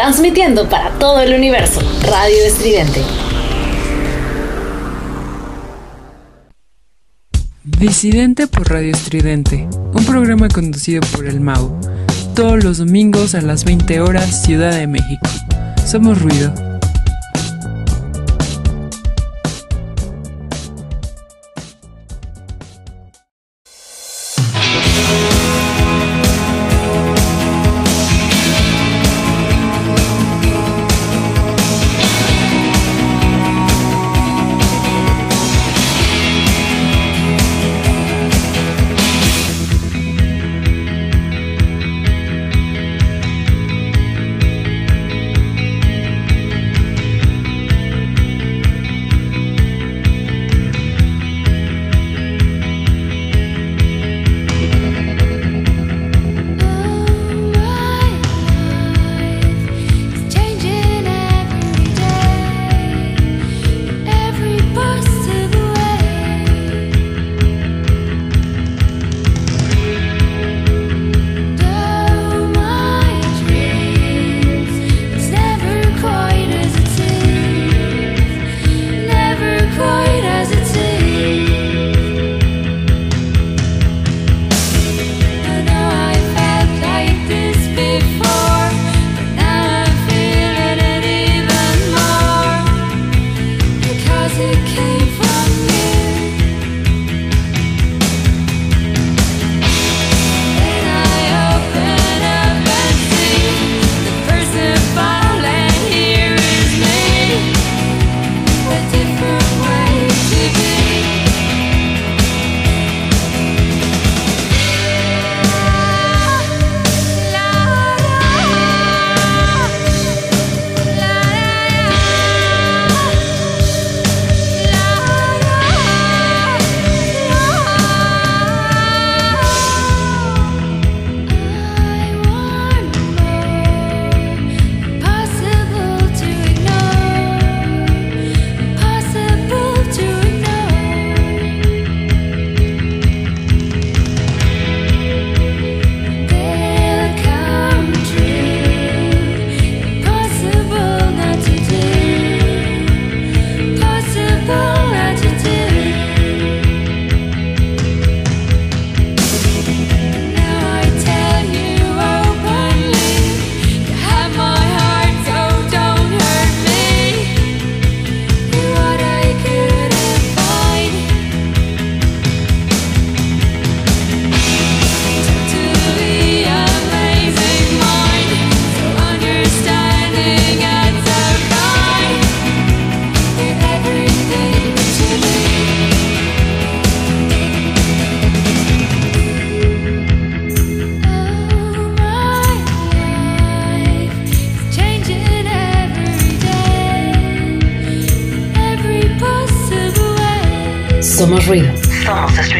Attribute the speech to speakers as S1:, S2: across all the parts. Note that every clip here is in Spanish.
S1: transmitiendo para todo el universo, Radio Estridente.
S2: Disidente por Radio Estridente, un programa conducido por el Mau, todos los domingos a las 20 horas, Ciudad de México. Somos ruido.
S3: Bienvenidos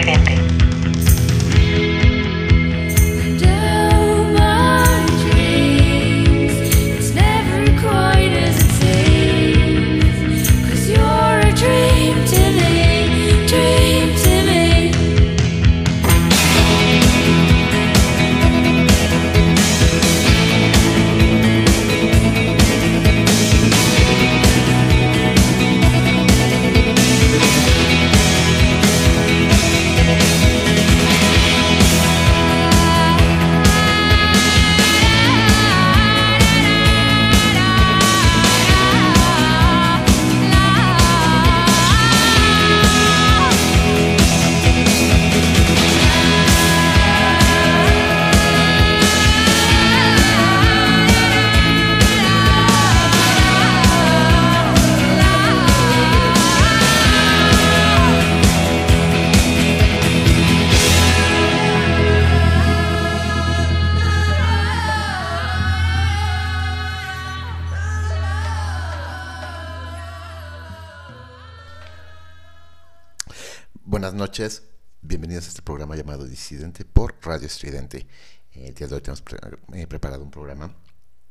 S3: Radio Estridente. El día de hoy tenemos eh, preparado un programa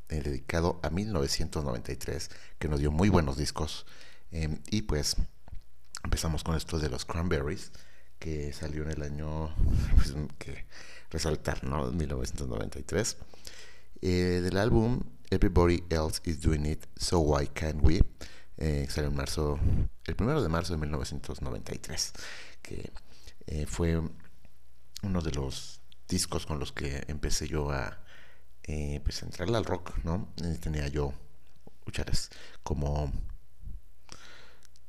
S3: eh, dedicado a 1993 que nos dio muy buenos discos. Em, y pues empezamos con esto de los Cranberries que salió en el año pues, que resaltar, ¿no? 1993. Eh, del álbum Everybody Else is Doing It, So Why Can't We? Eh, salió en marzo, el primero de marzo de 1993, que eh, fue uno de los discos con los que empecé yo a eh, pues al rock, ¿no? tenía yo, como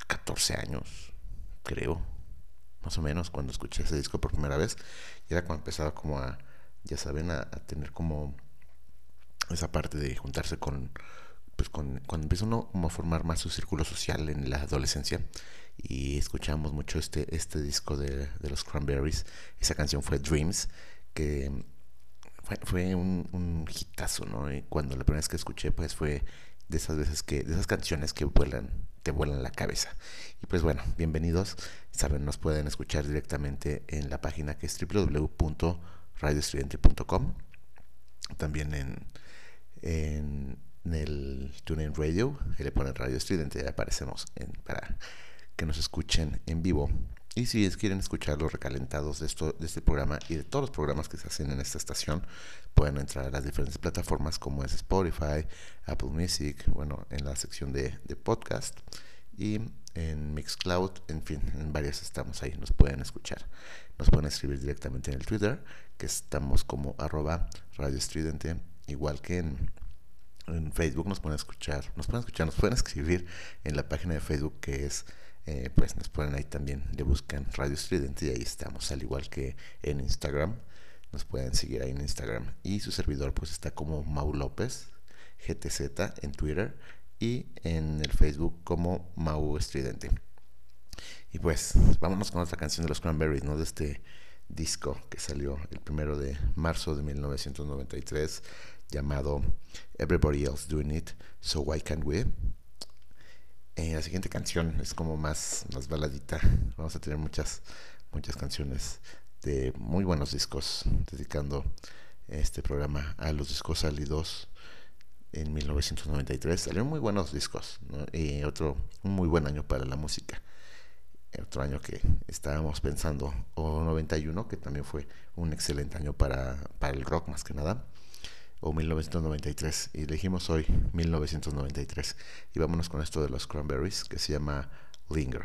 S3: 14 años, creo, más o menos, cuando escuché ese disco por primera vez. Y era cuando empezaba como a, ya saben, a, tener como esa parte de juntarse con, pues con, cuando empieza uno a formar más su círculo social en la adolescencia. Y escuchamos mucho este, este disco de, los Cranberries. Esa canción fue Dreams, que fue, un, un, hitazo, ¿no? Y cuando la primera vez que escuché, pues fue de esas veces que, de esas canciones que vuelan, te vuelan la cabeza. Y pues bueno, bienvenidos. Saben, nos pueden escuchar directamente en la página que es www.radioestudiante.com. También en, en, el TuneIn Radio, ahí le ponen Radio Estudiante y aparecemos en, para que nos escuchen en vivo. Y si quieren escuchar los recalentados de, esto, de este programa y de todos los programas que se hacen en esta estación, pueden entrar a las diferentes plataformas como es Spotify, Apple Music, bueno, en la sección de, podcast y en Mixcloud, en fin, en varias estamos ahí, nos pueden escuchar. Nos pueden escribir directamente en el Twitter, que estamos como arroba radio estridente, igual que en, en Facebook nos pueden escuchar, nos pueden escuchar, nos pueden escribir en la página de Facebook que es eh, pues nos ponen ahí también, le buscan Radio Estridente y ahí estamos, al igual que en Instagram nos pueden seguir ahí en Instagram. Y su servidor pues está como Mau López, GTZ en Twitter y en el Facebook como Mau Estridente. Y pues vámonos con otra canción de los Cranberries, ¿no? De este disco que salió el primero de marzo de 1993 llamado Everybody Else Doing It, So Why Can't We? Eh, la siguiente canción es como más, más baladita. Vamos a tener muchas, muchas canciones de muy buenos discos, dedicando este programa a los discos salidos en 1993. Salieron muy buenos discos y otro un muy buen año para la música. Otro año que estábamos pensando, o 91, que también fue un excelente año para, para el rock más que nada, o 1993. Y elegimos hoy 1993. Y vámonos con esto de los Cranberries que se llama Linger.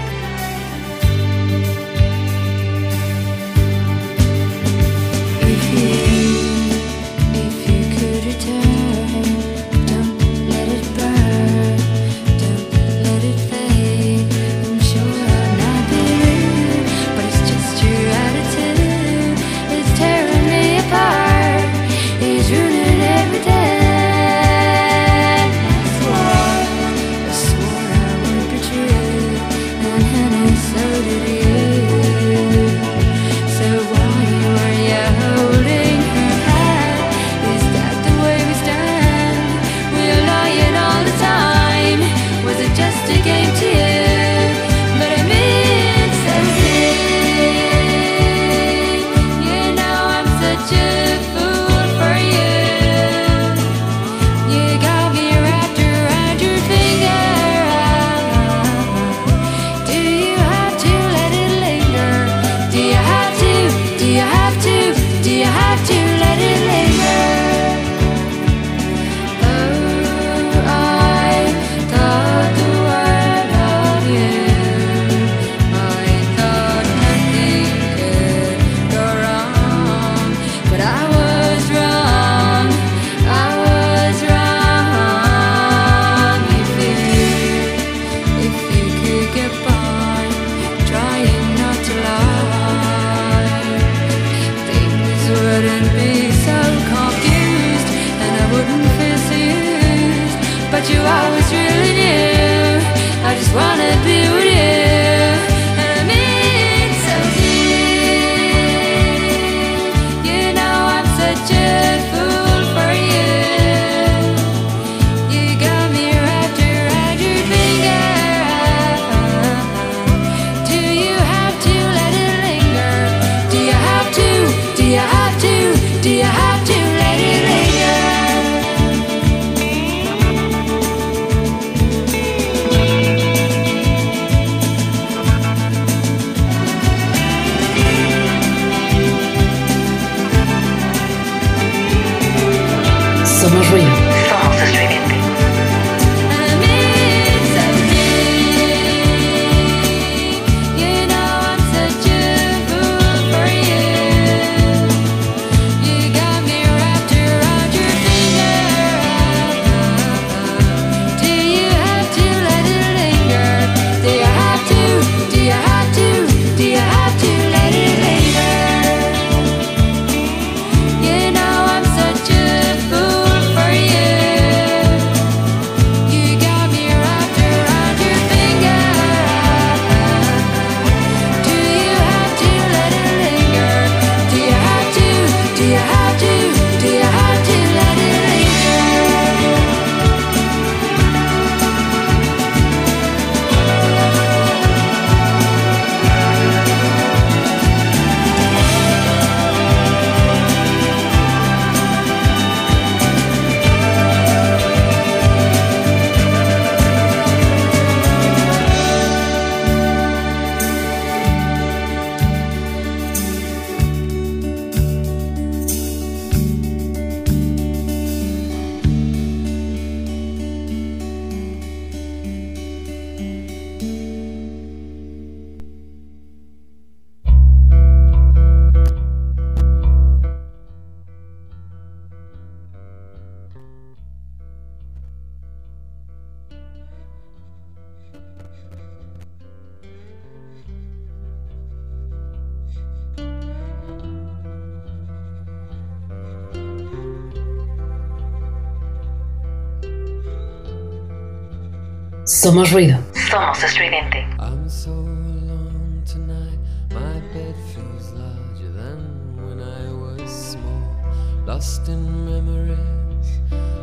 S1: Somos ruido. Somos estridente.
S4: I'm
S5: so alone tonight. My bed feels larger than when I was small. Lost in memories,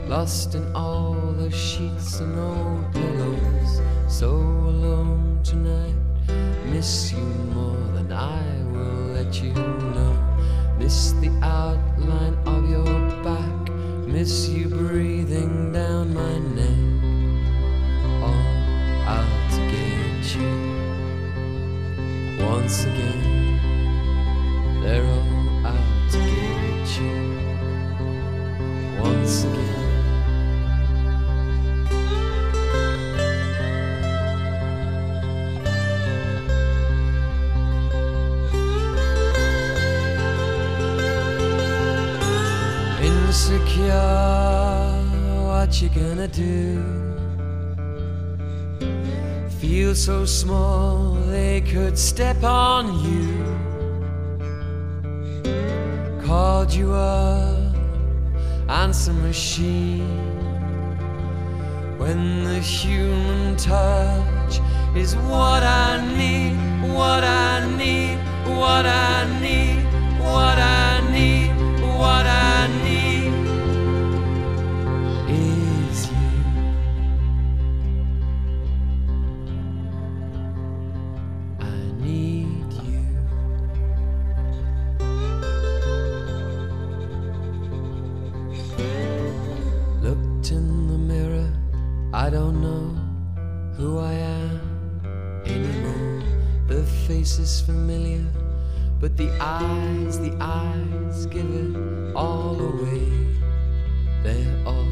S5: lost in all the sheets and old pillows. So alone tonight. Miss you more than I will let you know. Miss the outline of your back. Miss you breathing so small they could step on you. Called you up, answer machine. When the human touch is what I need, what I need, what I need, what I need, what I need But the eyes, the eyes give it all away. They're all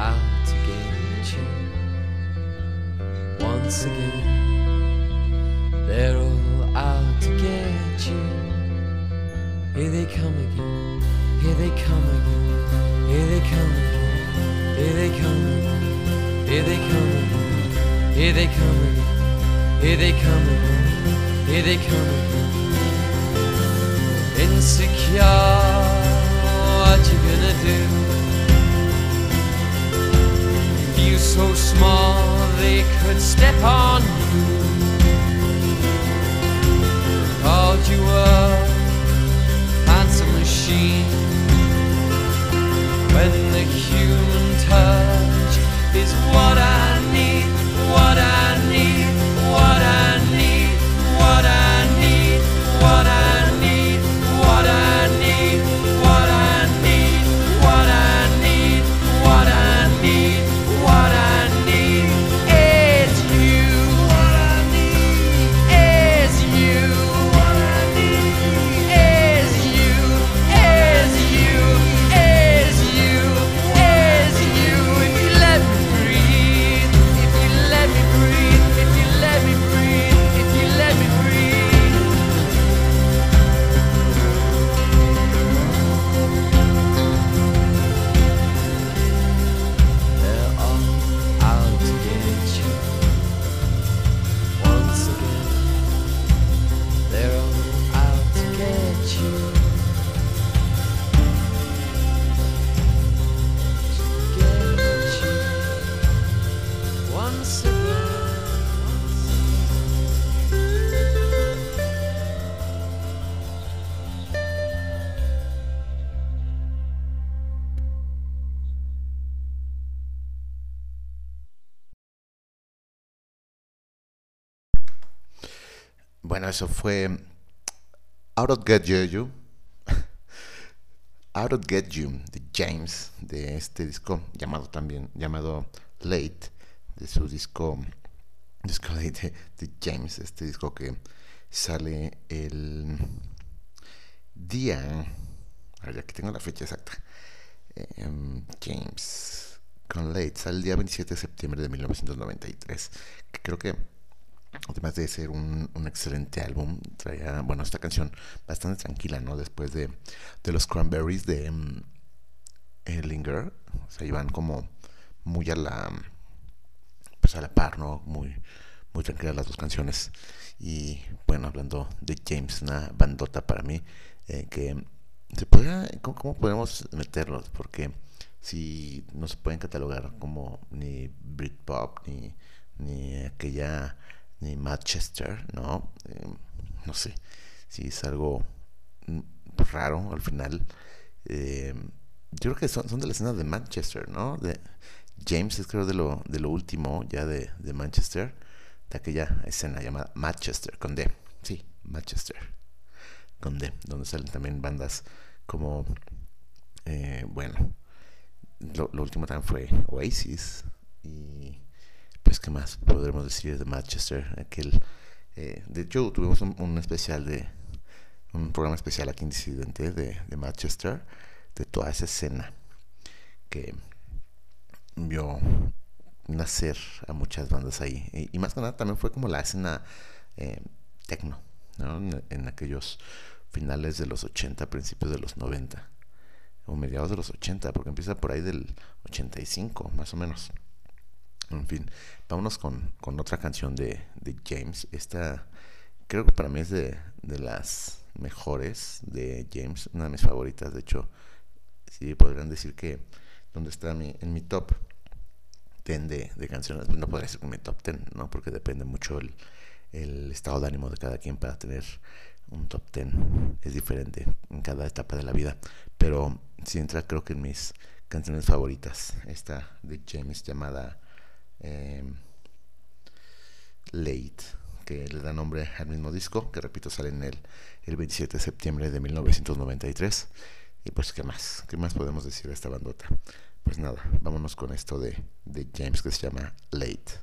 S5: out to get you. Once again, they're all out to get you. Here they come again, here they come again, here they come again, here they come again, here they come again, here they come again, here they come again, here they come again. Insecure, what you gonna do? So so small they could step on you.
S3: Fue Out of Get You. Out of Get You de James, de este disco llamado también, llamado Late, de su disco, disco de, de- de James, este disco que sale el día, a aquí tengo la fecha exacta, Em, James con Late, sale el día 27 de septiembre de 1993, que creo que además de ser un, un excelente álbum, traía, bueno, esta canción bastante tranquila, ¿no? Después de, de los Cranberries de eh, Linger, o sea, iban como muy a la, pues a la par, ¿no? Muy, muy tranquilas las dos canciones. Y bueno, hablando de James, una bandota para mí, eh, que se podría, ¿cómo, cómo podemos meterlos? Porque si no se pueden catalogar como ni Britpop, ni, ni aquella, ni Manchester, ¿no? Eh, no sé, si es algo mm, raro al final. Eh, yo creo que son, de la escena de Manchester, ¿no? De, James es creo de lo, de lo último ya de, de Manchester, de aquella escena llamada Manchester, con D. Sí, Manchester, con D, donde salen también bandas como, eh, bueno, lo último también fue Oasis y pues qué más podremos decir de Manchester, aquel, eh, de hecho tuvimos un, especial de, un programa especial aquí en Disidente de, de Manchester, de toda esa escena que vio nacer a muchas bandas ahí. Y, más que nada también fue como la escena eh, techno, ¿no? En, en aquellos finales de los 80, principios de los 90, o mediados de los 80, porque empieza por ahí del 85, más o menos. En fin, vámonos con, con otra canción de, de James. Esta creo que para mí es de, de las mejores de James, una de mis favoritas. De hecho, sí podrían decir que donde está mi, en mi top 10 de, de canciones, no podría ser mi top 10, ¿no? Porque depende mucho el, el estado de ánimo de cada quien para tener un top 10. Es diferente en cada etapa de la vida. Pero sí entra creo que en mis canciones favoritas. Esta de James llamada eh, Late, que le da nombre al mismo disco, que repito sale en el, el 27 de septiembre de 1993. Y pues, ¿qué más? ¿Qué más podemos decir de esta bandota? Pues nada, vámonos con esto de, de James que se llama Late.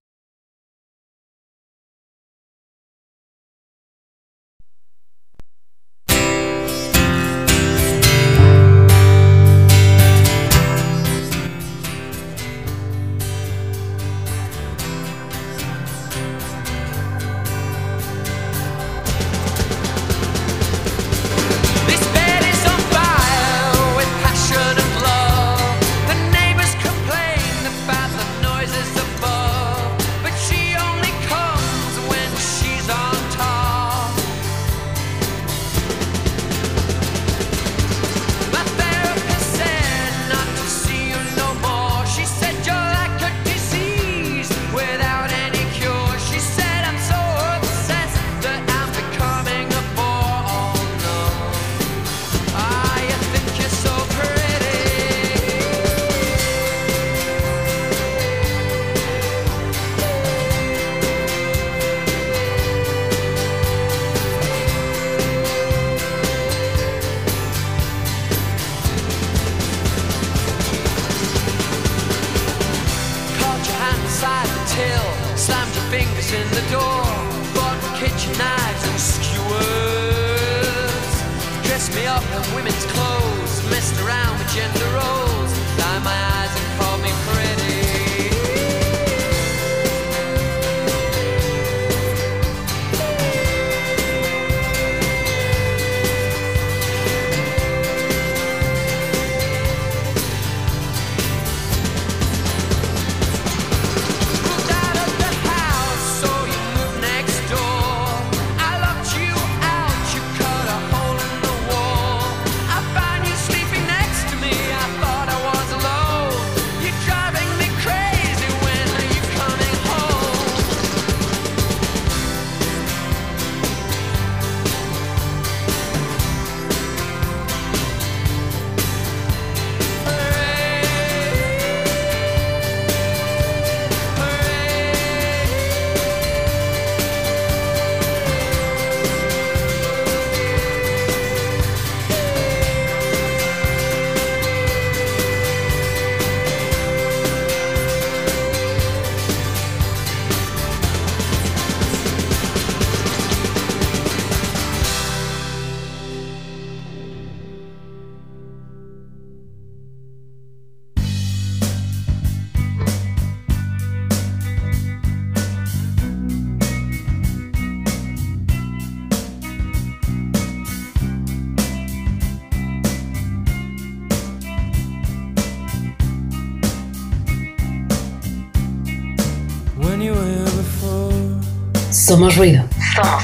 S6: Somos ruido. Somos.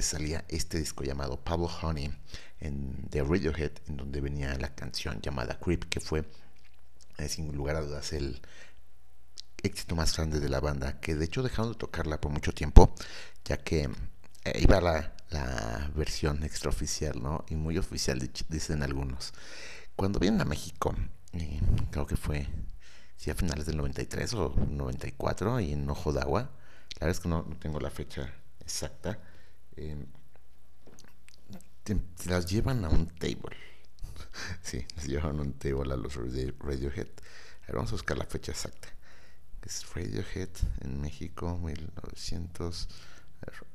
S3: 1993 salía este disco llamado Pablo Honey en, de Radiohead, en donde venía la canción llamada Creep, que fue, eh, sin lugar a dudas, el éxito más grande de la banda, que de hecho dejaron de tocarla por mucho tiempo, ya que eh, iba la, la versión extraoficial, ¿no? Y muy oficial, dicen algunos. Cuando vienen a México, eh, creo que fue sí, a finales del 93 o 94, y en Ojo de Agua, la verdad es que no, no tengo la fecha exacta, te las llevan a un table. sí, les llevan a un table a los Radio- Radiohead. A vamos a buscar la fecha exacta. Es Radiohead en México, 1900.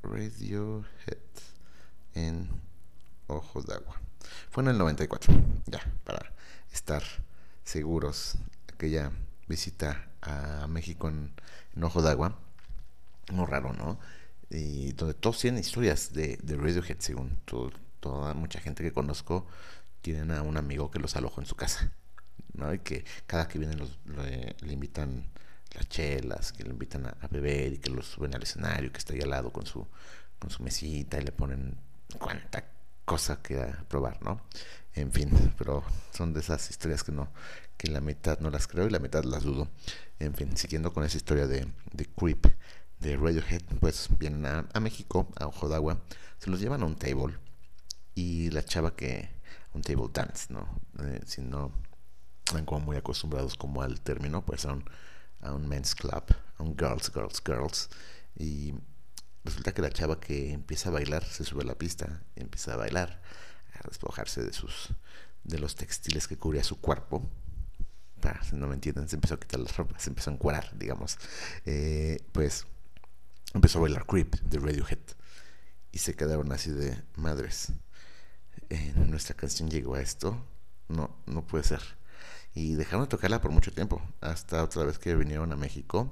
S3: Radiohead en Ojos de Agua. Fue en el 94, ya, para estar seguros. Aquella visita a México en, en Ojo de Agua. No raro, ¿no? Y donde todos tienen historias de, de Radiohead, según todo- toda mucha gente que conozco, tienen a un amigo que los alojó en su casa, ¿no? Y que cada que vienen los, le, invitan las chelas, que le invitan a, beber y que los suben al escenario, que está ahí al lado con su, con su mesita y le ponen cuanta cosa que probar, ¿no? En fin, pero son de esas historias que no, que la mitad no las creo y la mitad las dudo. En fin, siguiendo con esa historia de Creep, de Radiohead, pues vienen a, México, a Ojo de Agua, se los llevan a un table y la chava que, un table dance, ¿no? Eh, si no están como muy acostumbrados como al término, pues a un, a un men's club, a un girls, girls, girls, y resulta que la chava que empieza a bailar se sube a la pista, y empieza a bailar, a despojarse de sus, de los textiles que cubría su cuerpo, si no me entienden, se empezó a quitar las ropas, se empezó a encuadrar, digamos, Eh, pues empezó a bailar Creep de Radiohead, y se quedaron así de madres. Eh, nuestra canción llegó a esto, no, no puede ser. Y dejaron de tocarla por mucho tiempo, hasta otra vez que vinieron a México,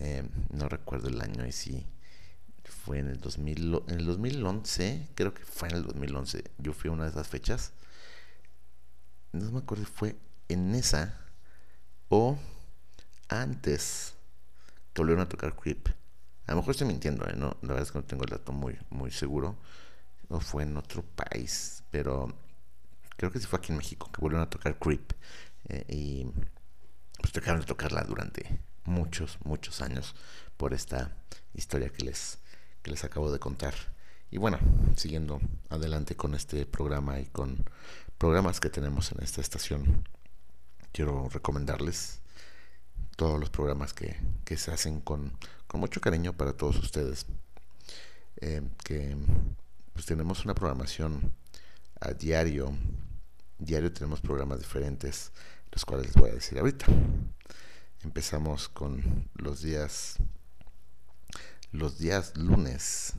S3: eh, no recuerdo el año y sí, fue en el 2000, lo- en el 2011, creo que fue en el 2011, yo fui a una de esas fechas, no me acuerdo si fue en esa o antes que a tocar Creep. A lo mejor estoy mintiendo, ¿eh? no, la verdad es que no tengo el dato muy, muy seguro, o fue en otro país, pero creo que sí fue aquí en México que volvieron a tocar Creep eh, y pues dejaron de tocarla durante muchos, muchos años por esta historia que les, que les acabo de contar. Y bueno, siguiendo adelante con este programa y con programas que tenemos en esta estación, quiero recomendarles todos los programas que, que se hacen con, con mucho cariño para todos ustedes. Eh, que pues tenemos una programación a diario. Diario tenemos programas diferentes, los cuales les voy a decir ahorita. Empezamos con los días los días lunes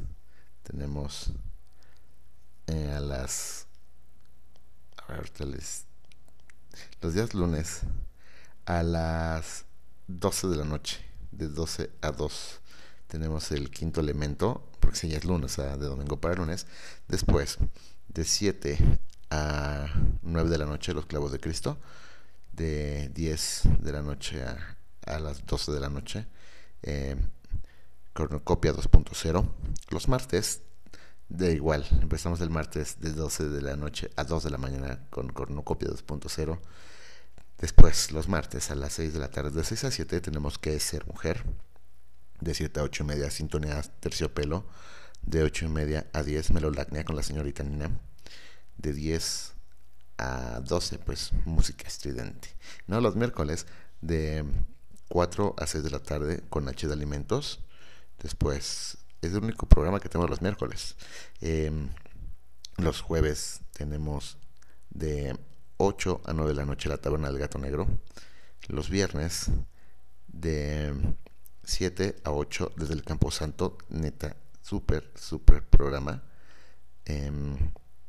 S3: tenemos eh, a las a ver, ahorita les- los días lunes a las 12 de la noche de 12 a 2 tenemos el quinto elemento porque si ya es lunes de domingo para lunes. Después de 7 a 9 de la noche los clavos de Cristo. De 10 de la noche a, a las 12 de la noche eh, cornucopia 2.0 los martes de igual empezamos el martes de 12 de la noche a 2 de la mañana con cornucopia 2.0 después los martes a las 6 de la tarde de 6 a 7 tenemos que ser mujer. De 7 a 8 y media sintonía terciopelo. De 8 y media a 10 melolacnia con la señorita Nina. De 10 a 12 pues música estridente. No los miércoles de 4 a 6 de la tarde con H de alimentos. Después es el único programa que tenemos los miércoles. Eh, los jueves tenemos de 8 a 9 de la noche la taberna del gato negro los viernes de 7 a 8 desde el Campo Santo neta súper súper programa Em,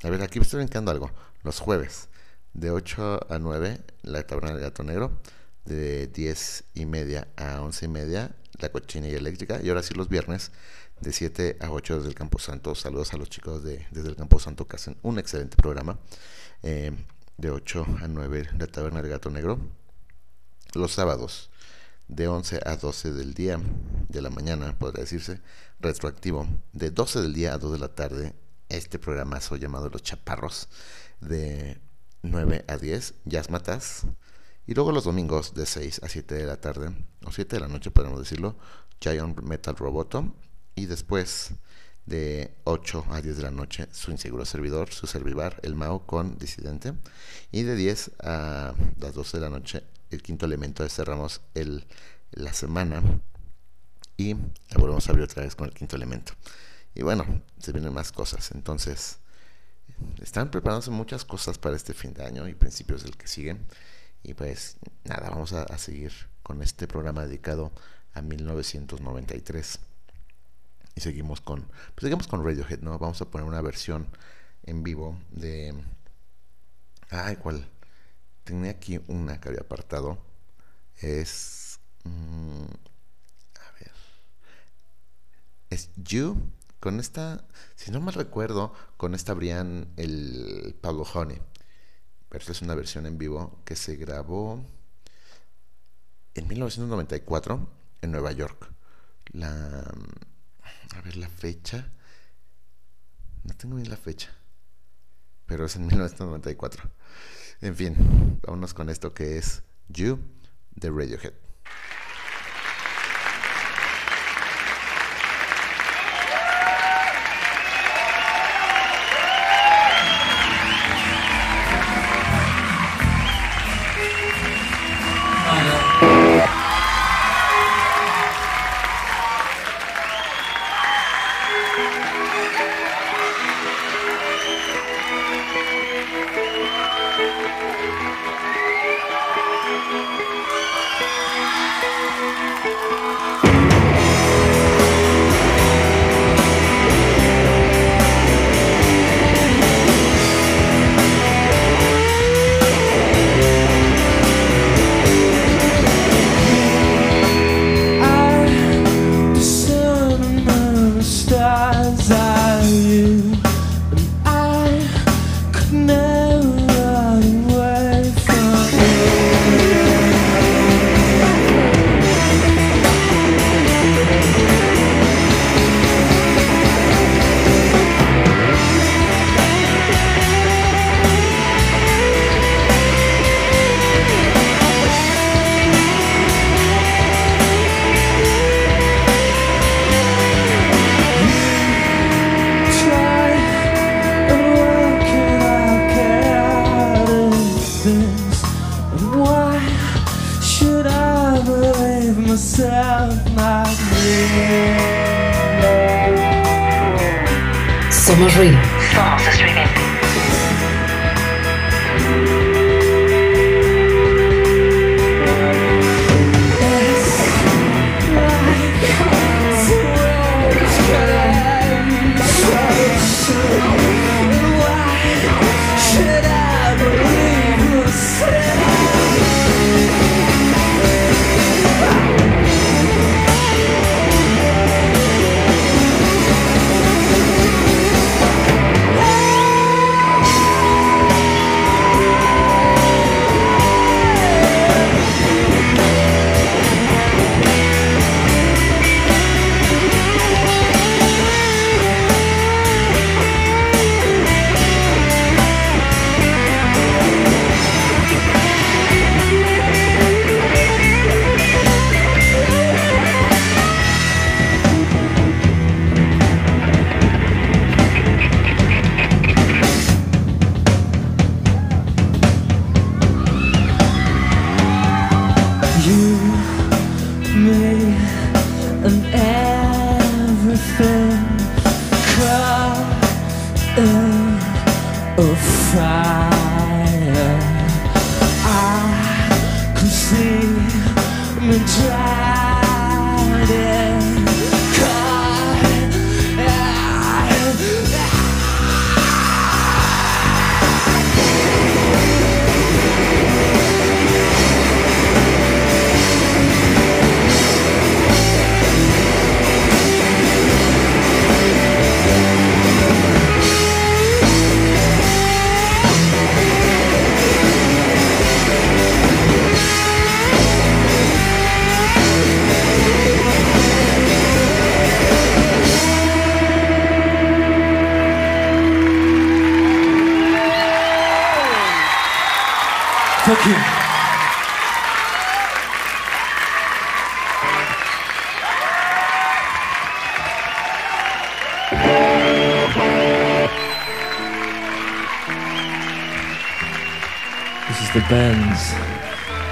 S3: a ver, aquí me estoy brincando algo. Los jueves, de 8 a 9, la taberna del gato negro. De 10 y media a 11 y media, la cochinilla eléctrica. Y ahora sí, los viernes, de 7 a 8 desde el Camposanto. Saludos a los chicos de, desde el Camposanto que hacen un excelente programa. Eh, de 8 a 9 la Taberna del Gato Negro. Los sábados de 11 a 12 del día, de la mañana, podría decirse, retroactivo, de 12 del día a 2 de la tarde, este programazo llamado Los Chaparros, de 9 a 10, Jazz Matas, y luego los domingos de 6 a 7 de la tarde, o 7 de la noche podemos decirlo, Giant Metal Roboto, y después de 8 a 10 de la noche, su inseguro servidor, su servivar, el Mao con Disidente, y de 10 a las 12 de la noche, el quinto elemento, cerramos el, la semana y la volvemos a abrir otra vez con el quinto elemento. Y bueno, se vienen más cosas. Entonces, están preparándose muchas cosas para este fin de año y principios del que siguen. Y pues nada, vamos a, a seguir con este programa dedicado a 1993. Y seguimos con, pues seguimos con Radiohead, ¿no? Vamos a poner una versión en vivo de... Ay, ¿cuál? Tenía aquí una que había apartado. Es... mm, a ver. Es You. Con esta, si no mal recuerdo, con esta abrían el Pablo Honey. Pero esta es una versión en vivo que se grabó en 1994 en Nueva York. La... A ver la fecha. No tengo bien la fecha. Pero es en 1994. En fin, vámonos con esto que es You de Radiohead.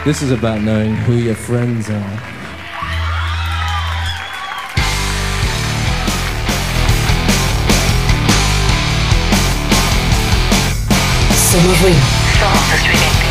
S7: This
S8: is about knowing who your friends are.
S1: Some of we.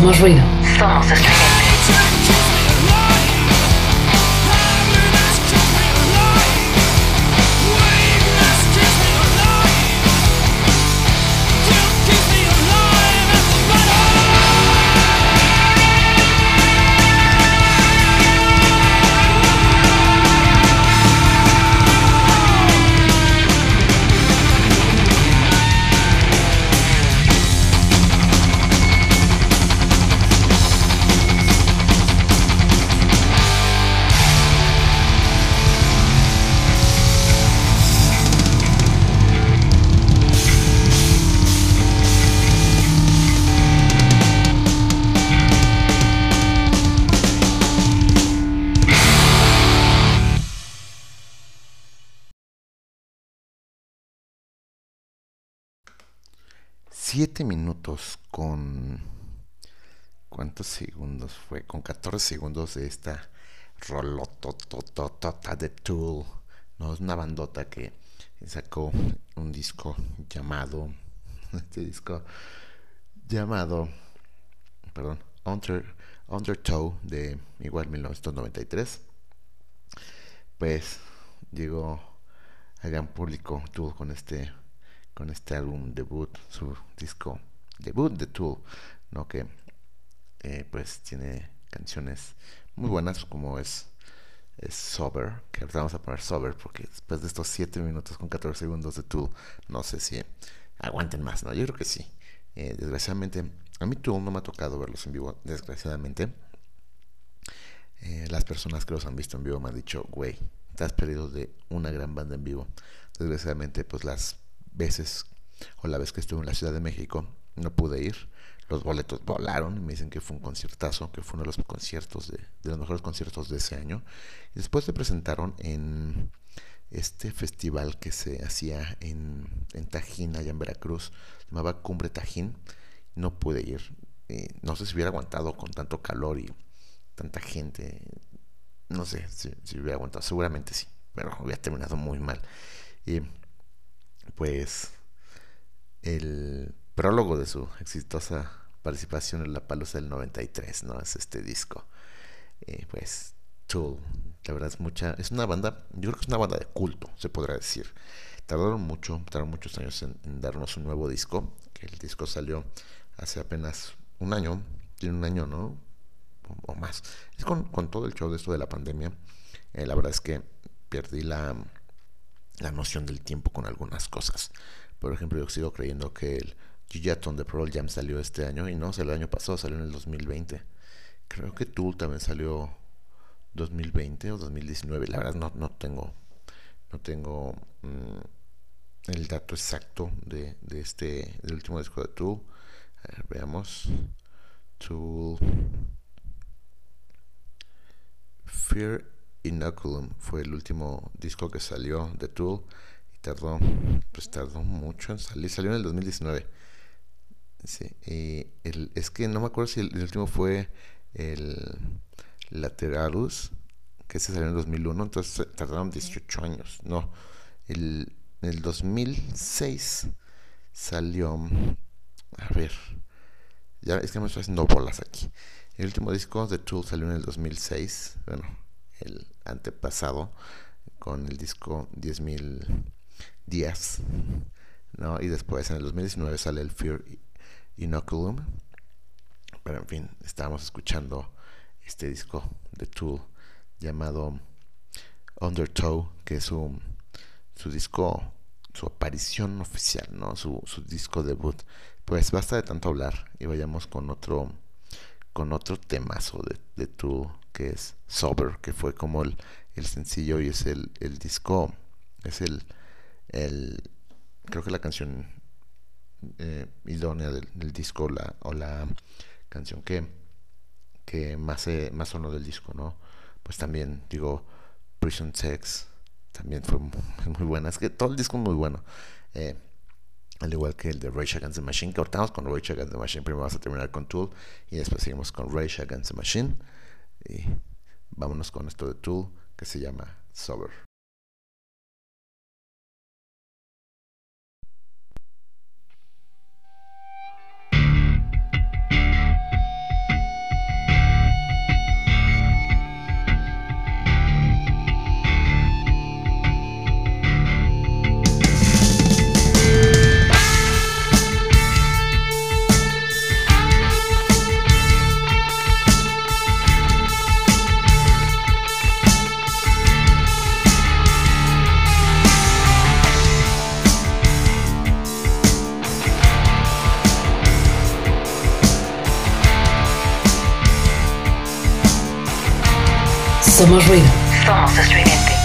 S9: Somos ruido.
S3: ¿Cuántos segundos fue? Con 14 segundos de esta rolotototota de Tool. No, es una bandota que sacó un disco llamado... Este disco llamado... Perdón. Under, Undertow de igual 1993. Pues llegó al gran público Tool con este con este álbum debut, su disco debut de Tool, ¿no? que eh, pues tiene canciones muy buenas como es, Sober, que ahorita vamos a poner Sober porque después de estos 7 minutos con 14 segundos de Tool, no sé si aguanten más, ¿no? Yo creo que sí. Eh, desgraciadamente, a mí Tool no me ha tocado verlos en vivo, desgraciadamente. Eh, las personas que los han visto en vivo me han dicho, güey, te has perdido de una gran banda en vivo. Desgraciadamente, pues las veces o la vez que estuve en la Ciudad de México no pude ir. Los boletos volaron y me dicen que fue un conciertazo, que fue uno de los conciertos de, de los mejores conciertos de ese año. Y después se presentaron en este festival que se hacía en, Tajín, allá en Veracruz, se llamaba Cumbre Tajín. No pude ir. Eh, no sé si hubiera aguantado con tanto calor y tanta gente. No sé si, si hubiera aguantado, seguramente sí, pero hubiera terminado muy mal. Y pues el prólogo de su exitosa participación en la Palusa del 93, ¿no? Es este disco. Eh, pues Tool, la verdad es mucha, es una banda, yo creo que es una banda de culto, se podrá decir. Tardaron mucho, tardaron muchos años en, darnos un nuevo disco, que el disco salió hace apenas un año, tiene un año, ¿no? O, más. Es con, con, todo el show de esto de la pandemia, eh, la verdad es que perdí la, la noción del tiempo con algunas cosas. Por ejemplo, yo sigo creyendo que el Gigaton de Pearl Jam salió este año y no, salió el año pasado, salió en el 2020. Creo que Tool también salió 2020 o 2019. La verdad no, no tengo no tengo mmm, el dato exacto de, de, este del último disco de Tool. A ver, veamos. Tool Fear Inoculum fue el último disco que salió de Tool y tardó, pues tardó mucho en salir, salió en el 2019. Sí, y el, es que no me acuerdo si el, el, último fue el Lateralus, que se salió en el 2001, entonces tardaron 18 años. No, el, el 2006 salió, a ver, ya es que me estoy haciendo bolas aquí. El último disco de Tool salió en el 2006, bueno, el antepasado con el disco 10.000 días ¿no? y después en el 2019 sale el Fear Inoculum pero en fin estábamos escuchando este disco de Tool llamado Undertow que es su, su disco su aparición oficial no su, su disco debut. Pues basta de tanto hablar y vayamos con otro con otro temazo de, de Tool que es Sober, que fue como el, el sencillo y es el, el disco, es el, el, creo que la canción eh, idónea del, disco la, o la canción que, que más, eh, más sonó del disco, ¿no? Pues también, digo, Prison Sex también fue muy, muy buena, es que todo el disco es muy bueno. Eh, al igual que el de Rage Against the Machine, que cortamos con Rage Against the Machine, primero vamos a terminar con Tool y después seguimos con Rage Against the Machine. Y vámonos con esto de Tool que se llama Sober.
S1: Ruido. Somos estridente.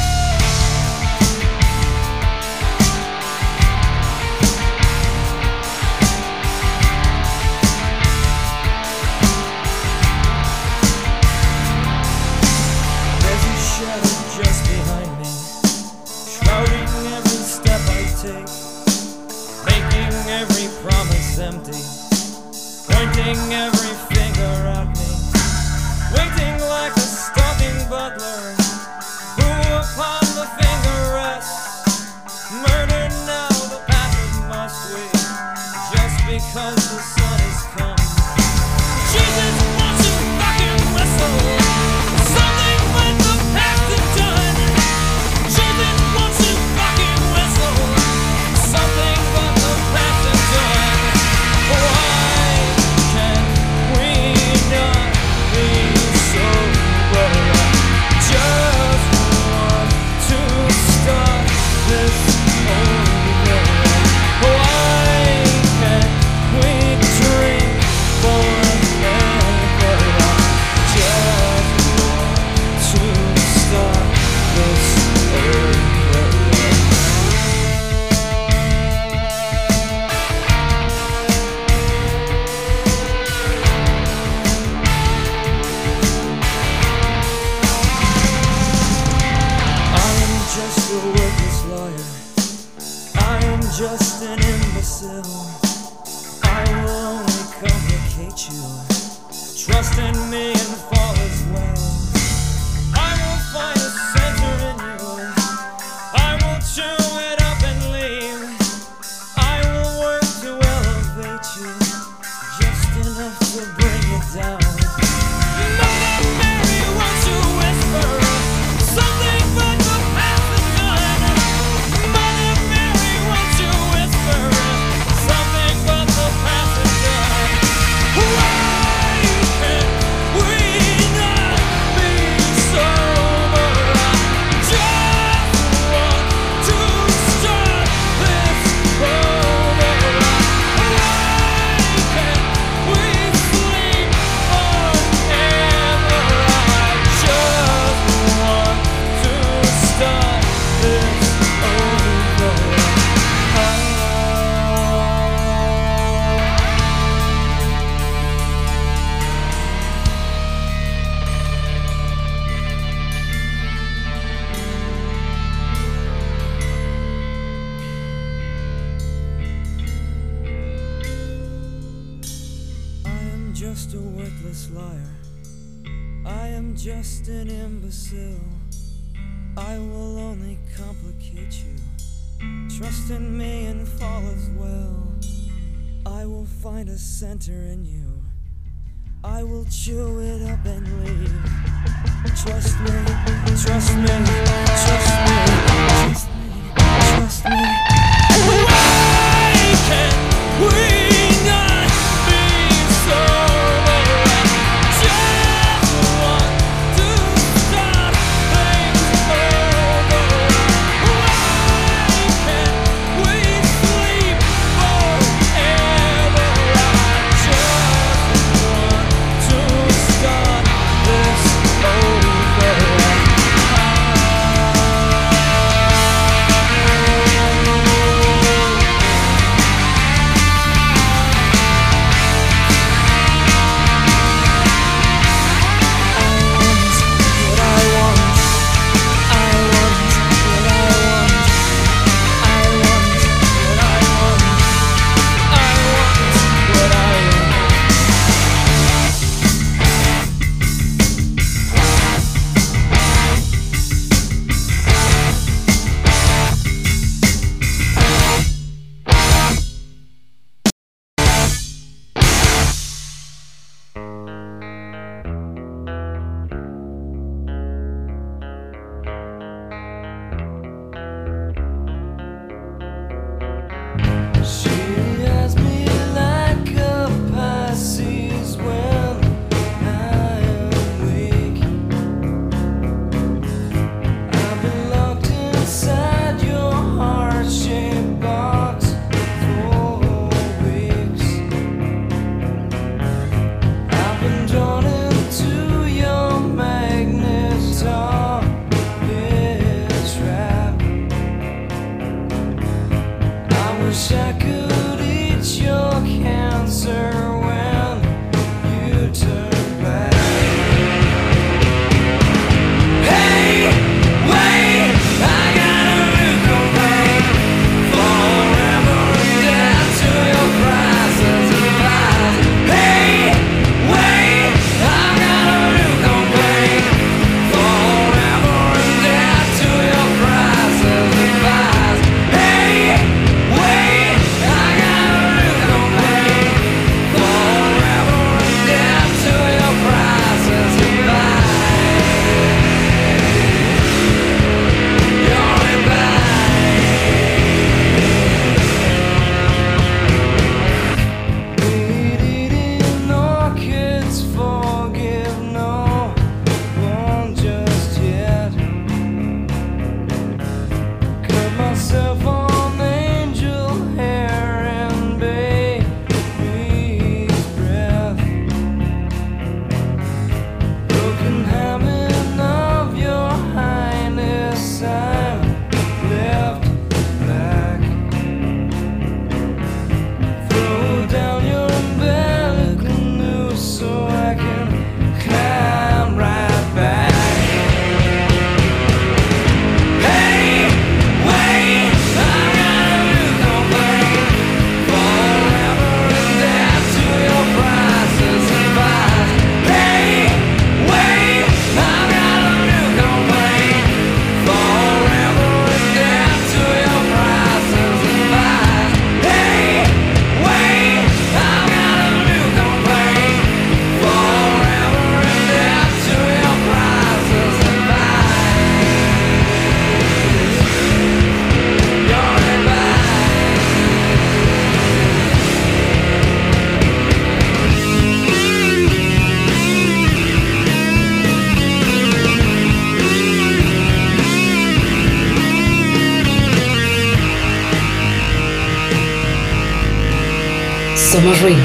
S5: Somos ruido.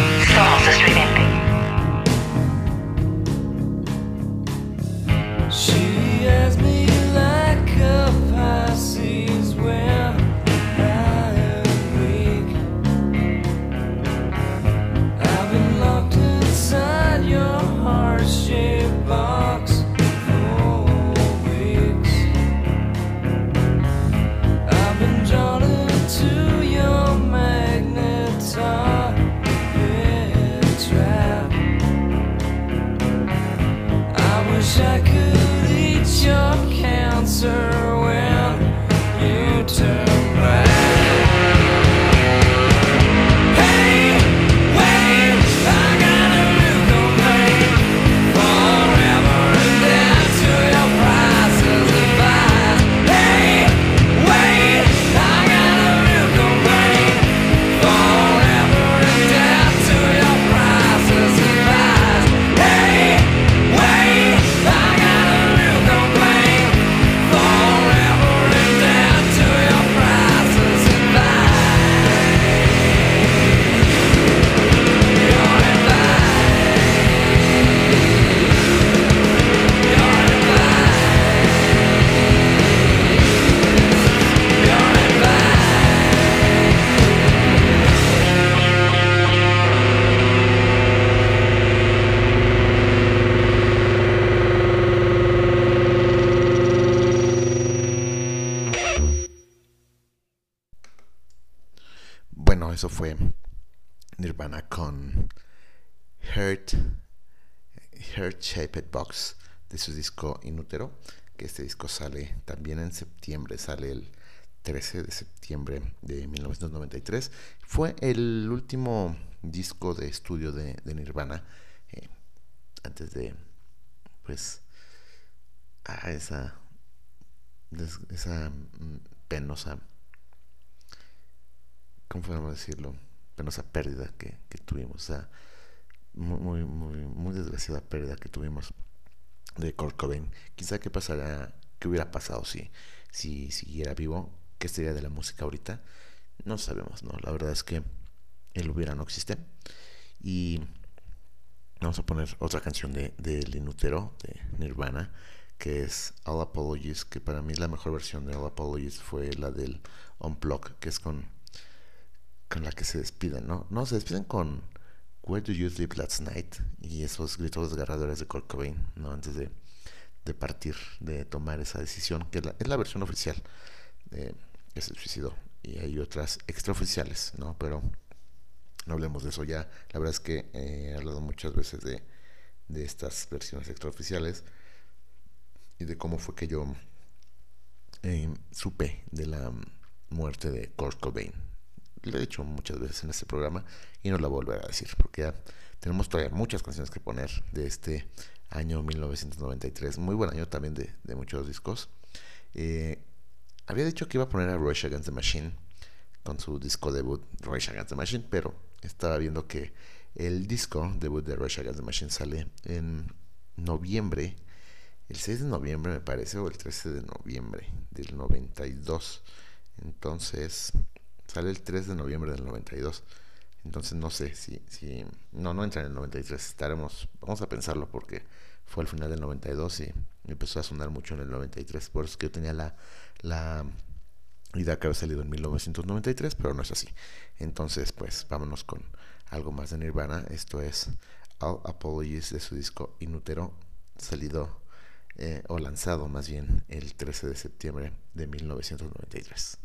S3: Que este disco sale también en septiembre, sale el 13 de septiembre de 1993. Fue el último disco de estudio de, Nirvana eh, antes de, pues, esa, esa mm, penosa ¿cómo podemos decirlo? Penosa pérdida que, que tuvimos, o sea, muy, muy, muy desgraciada pérdida que tuvimos de Kurt Cobain. Quizá qué pasará, qué hubiera pasado si, si siguiera vivo, qué sería de la música ahorita, no sabemos, ¿no? La verdad es que el hubiera no existe. Y vamos a poner otra canción de, de El Inútero, de Nirvana, que es All Apologies, que para mí la mejor versión de All Apologies fue la del Unplug, que es con con la que se despiden, ¿no? No, se despiden con Where do you sleep last night? Y esos gritos desgarradores de Kurt Cobain, ¿no? Antes de, de partir, de tomar esa decisión, que es la versión oficial de que se suicidó. Y hay otras extraoficiales, ¿no? Pero no hablemos de eso ya. La verdad es que eh, he hablado muchas veces de, de estas versiones extraoficiales y de cómo fue que yo eh, supe de la muerte de Kurt Cobain. Lo he dicho muchas veces en este programa y no la volveré a decir porque ya tenemos todavía muchas canciones que poner de este año 1993. Muy buen año también de, muchos discos. Eh, había dicho que iba a poner a Rush Against the Machine con su disco debut Rush Against the Machine, pero estaba viendo que el disco debut de Rush Against the Machine sale en noviembre, el 6 de noviembre me parece, o el 13 de noviembre del 92. Entonces, sale el 3 de noviembre del 92. Entonces no sé si, si no, no entra en el 93, estaremos, vamos a pensarlo porque fue al final del 92 y empezó a sonar mucho en el 93, por eso es que yo tenía la, la idea que había salido en 1993, pero no es así. Entonces, pues vámonos con algo más de Nirvana, esto es All Apologies de su disco Inútero, salido eh, o lanzado más bien el 13 de septiembre de 1993.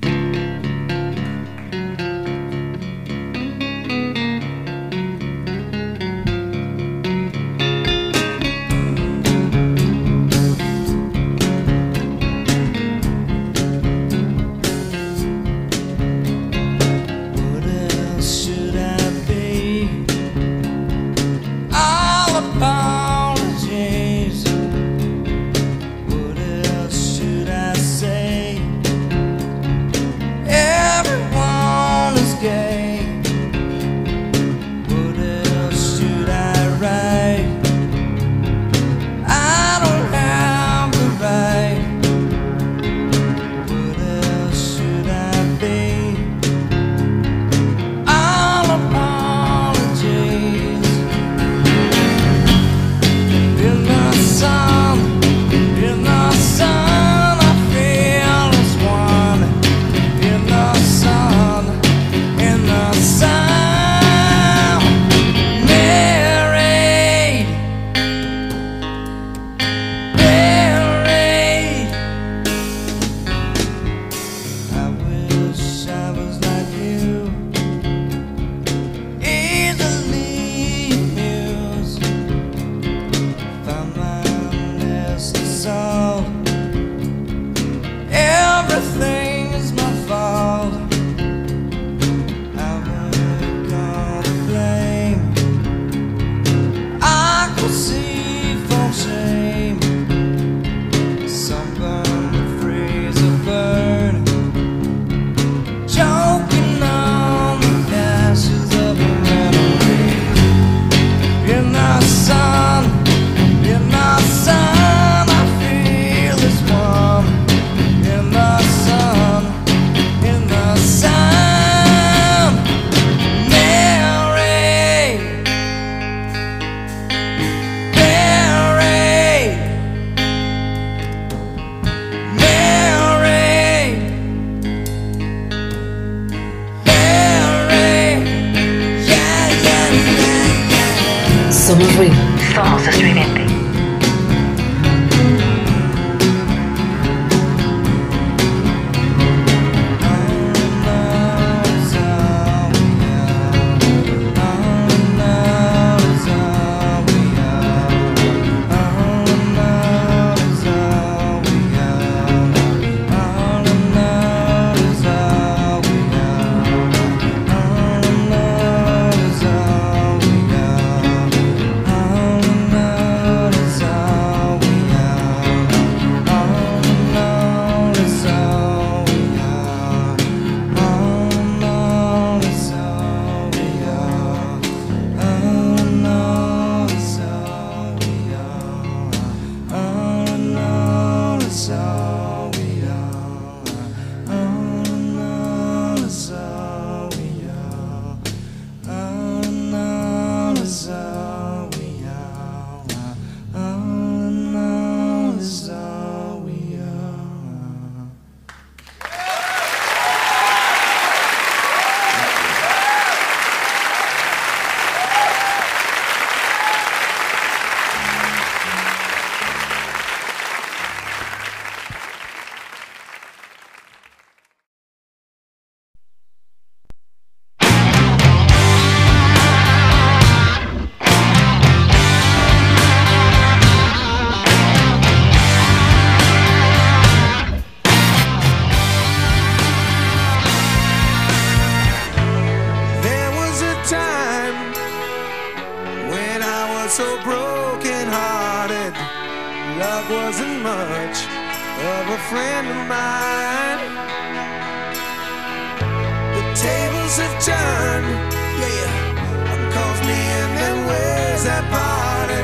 S7: that party,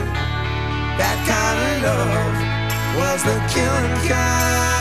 S7: that kind of love was the killing kind.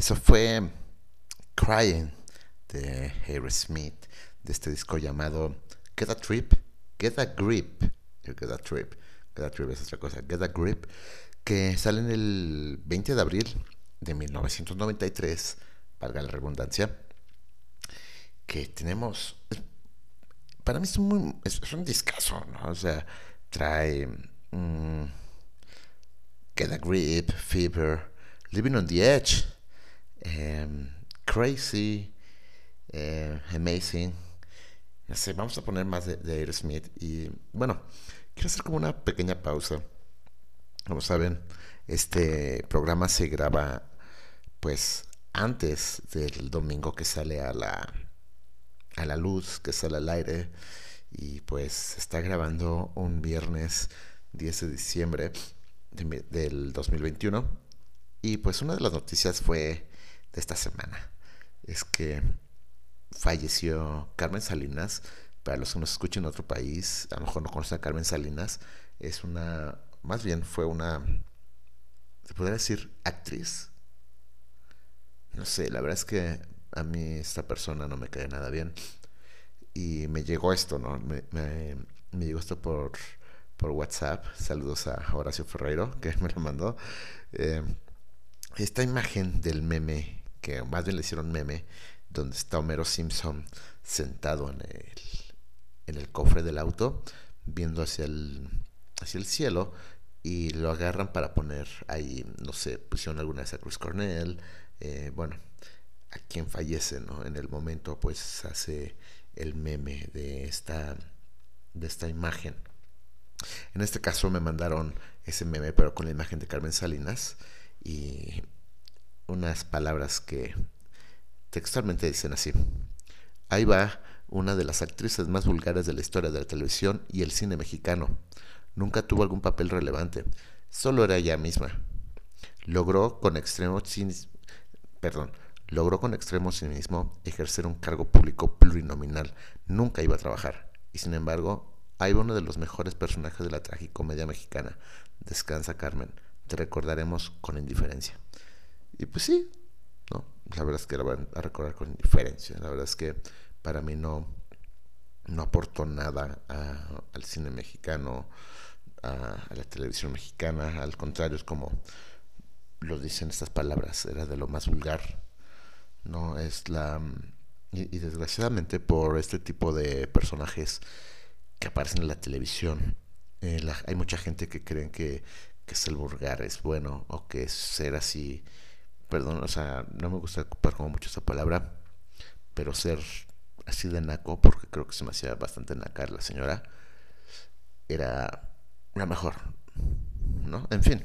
S3: Eso fue Crying de Aerosmith, de este disco llamado Get a Trip, Get a Grip, Get a Trip, Get a Trip es otra cosa, Get a Grip, que sale en el 20 de abril de 1993, valga la redundancia, que tenemos, para mí es un, es discazo, ¿no? O sea, trae mm, Get a Grip, Fever, Living on the Edge, em, Crazy, eh, Amazing. No sé, vamos a poner más de, Aerosmith. Y bueno, quiero hacer como una pequeña pausa. Como saben, este programa se graba pues antes del domingo que sale a la, a la luz, que sale al aire. Y pues se está grabando un viernes 10 de diciembre del 2021. Y pues una de las noticias fue de esta semana. Es que falleció Carmen Salinas. Para los que nos escuchen en otro país, a lo mejor no conocen a Carmen Salinas. Es una, más bien fue una, se podría decir, actriz. No sé, la verdad es que a mí esta persona no me cae nada bien. Y me llegó esto, ¿no? Me, me- llegó esto por, por WhatsApp. Saludos a Horacio Ferreiro, que me lo mandó. Eh, esta imagen del meme, que más bien le hicieron meme, donde está Homero Simpson sentado en el, en el cofre del auto, viendo hacia el, hacia el cielo, y lo agarran para poner ahí, no sé, pusieron alguna vez a Chris Cornell, eh, bueno, a quien fallece, ¿no? En el momento, pues hace el meme de esta, de esta imagen. En este caso me mandaron ese meme, pero con la imagen de Carmen Salinas y unas palabras que textualmente dicen así. Ahí va una de las actrices más vulgares de la historia de la televisión y el cine mexicano. Nunca tuvo algún papel relevante, solo era ella misma. Logró con extremo cinis- perdón, logró con extremo cinismo ejercer un cargo público plurinominal. Nunca iba a trabajar. Y sin embargo, hay uno de los mejores personajes de la tragicomedia mexicana. Descansa, Carmen. Te recordaremos con indiferencia. Y pues sí, ¿no? La verdad es que la van a recordar con indiferencia. La verdad es que para mí no, no aportó nada al cine mexicano, a, la televisión mexicana. Al contrario, es como lo dicen estas palabras, era de lo más vulgar. No es la. Y, desgraciadamente por este tipo de personajes que aparecen en la televisión, eh, hay mucha gente que creen que, que ser vulgar es bueno o que ser así. Perdón, o sea, no me gusta ocupar como mucho esa palabra, pero ser así de naco, porque creo que se me hacía bastante nacar la señora, era la mejor, ¿no? En fin,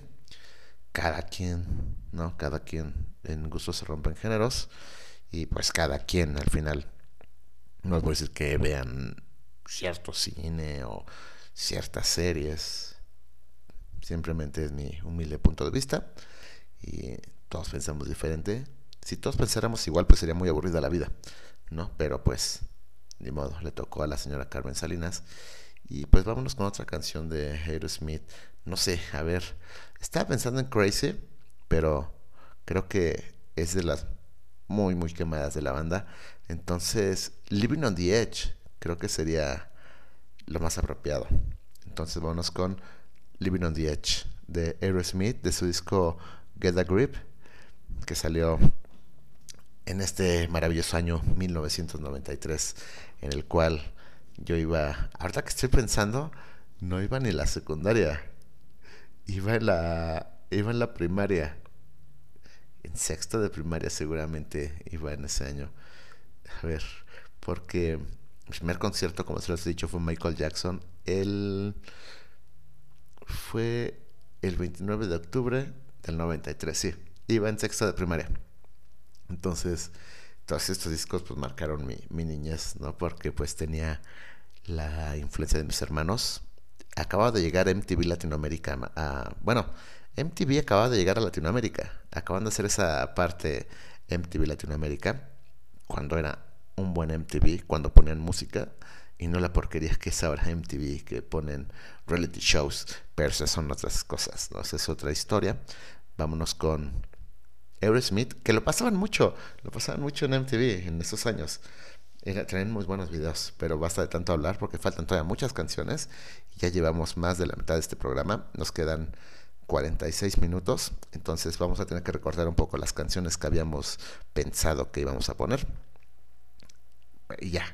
S3: cada quien, ¿no? Cada quien en gusto se rompen géneros y pues cada quien al final, no voy a decir que vean cierto cine o ciertas series, simplemente es mi humilde punto de vista y todos pensamos diferente. Si todos pensáramos igual, pues sería muy aburrida la vida, ¿no? Pero pues, ni modo, le tocó a la señora Carmen Salinas. Y pues vámonos con otra canción de Aerosmith. No sé, a ver, estaba pensando en Crazy, pero creo que es de las muy, muy quemadas de la banda. Entonces, Living on the Edge, creo que sería lo más apropiado. Entonces, vámonos con Living on the Edge de Aerosmith, de su disco Get a Grip, que salió en este maravilloso año 1993, en el cual yo iba, ahorita que estoy pensando, no iba ni la secundaria, iba en la, iba en la primaria, en sexto de primaria seguramente iba en ese año. A ver, porque mi primer concierto, como se los he dicho, fue Michael Jackson. El fue el 29 de octubre del 93, sí. Iba en sexto de primaria. Entonces, todos estos discos pues marcaron mi, mi niñez, ¿no? Porque pues tenía la influencia de mis hermanos. Acababa de llegar MTV Latinoamérica. bueno, MTV acababa de llegar a Latinoamérica. Acaban de hacer esa parte MTV Latinoamérica. Cuando era un buen MTV, cuando ponían música y no la porquería que es ahora MTV, que ponen reality shows, pero esas son otras cosas, ¿no? Es otra historia. Vámonos con Aerosmith, que lo pasaban mucho, lo pasaban mucho en MTV en esos años. Era, traen muy buenos videos, pero basta de tanto hablar porque faltan todavía muchas canciones. Ya llevamos más de la mitad de este programa. Nos quedan 46 minutos. Entonces vamos a tener que recordar un poco las canciones que habíamos pensado que íbamos a poner. Y ya,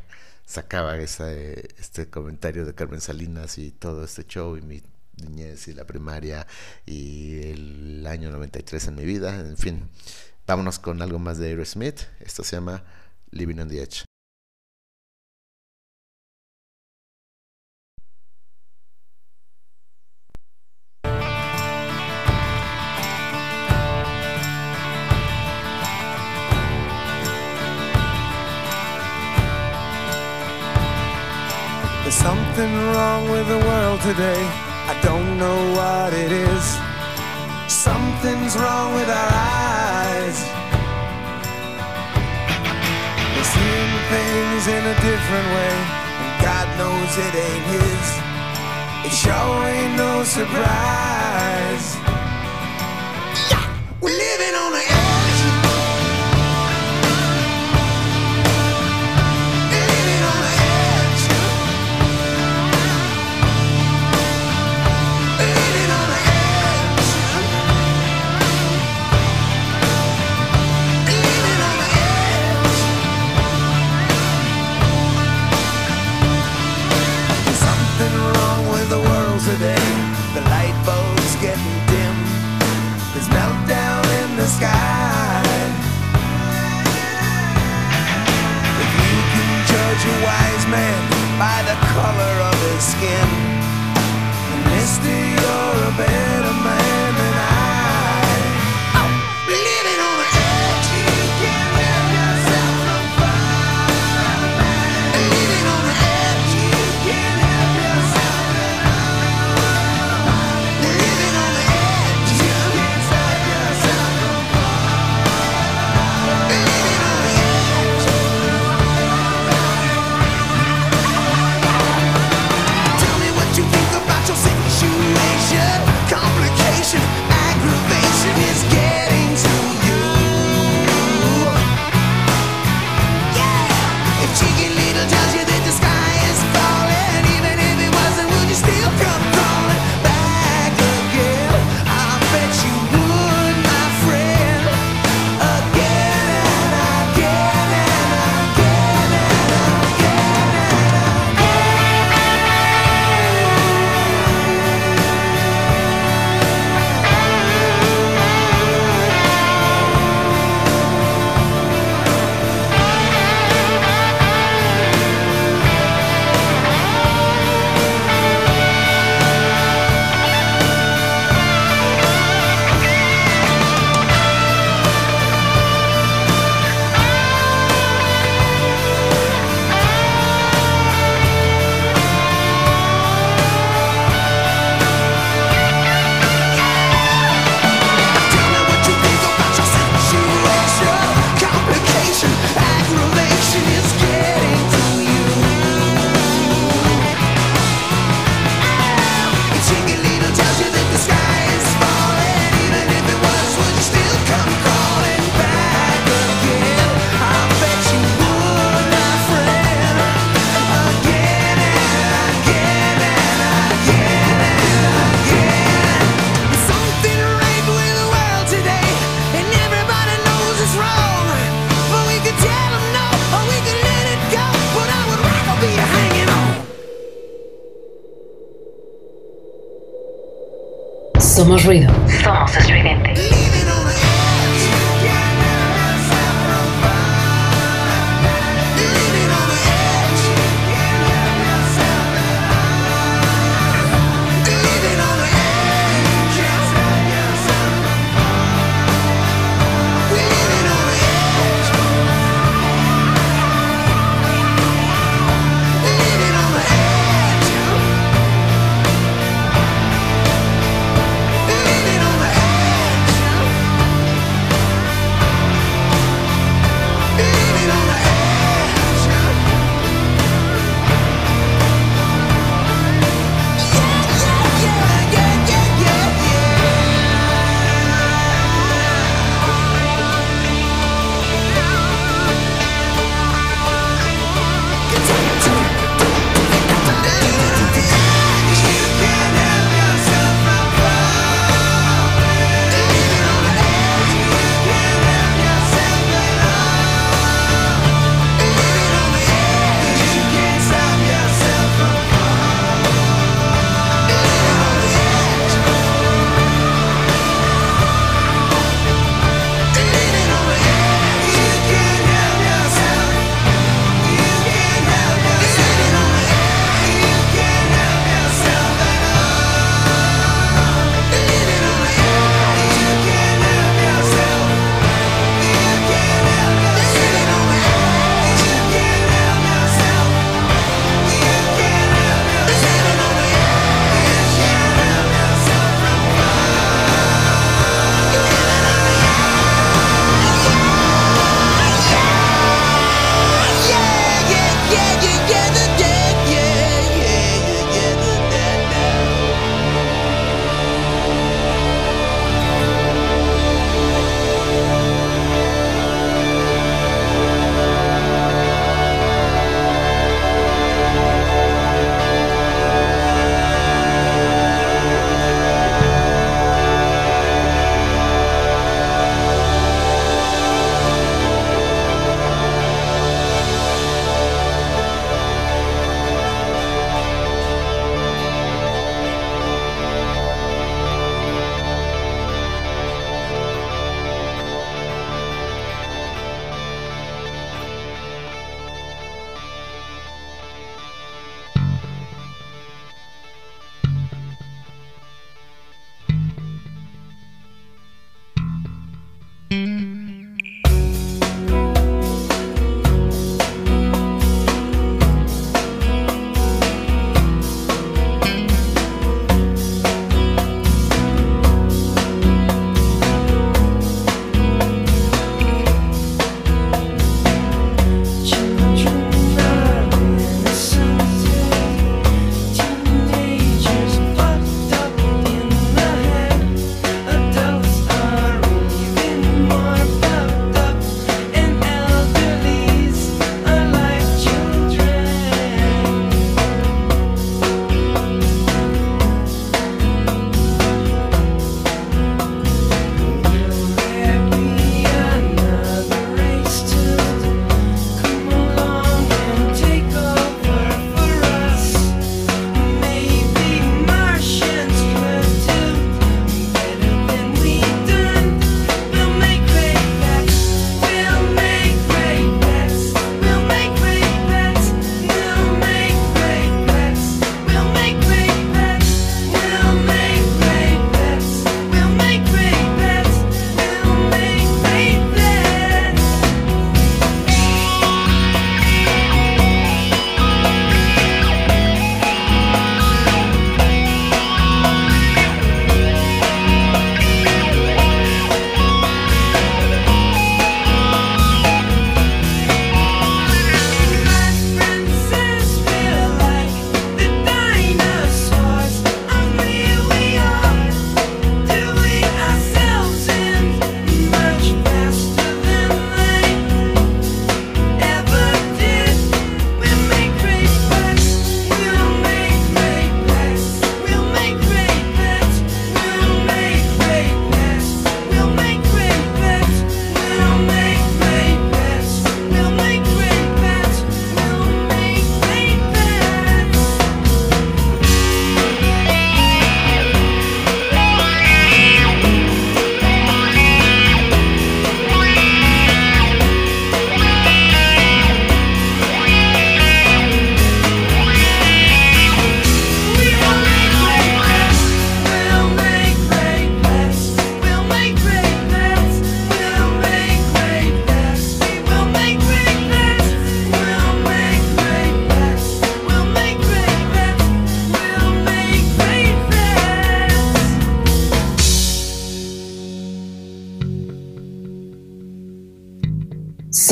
S3: sacaba esa, eh, este comentario de Carmen Salinas y todo este show y mi niñez y la primaria y el año 93 en mi vida. En fin, vámonos con algo más de Aerosmith. Esto se llama Living on the Edge.
S7: Something wrong with the world today. I don't know what it is. Something's wrong with our eyes. We're seeing things in a different way, and God knows it ain't His. It sure ain't no surprise. Yeah, we're living on the edge.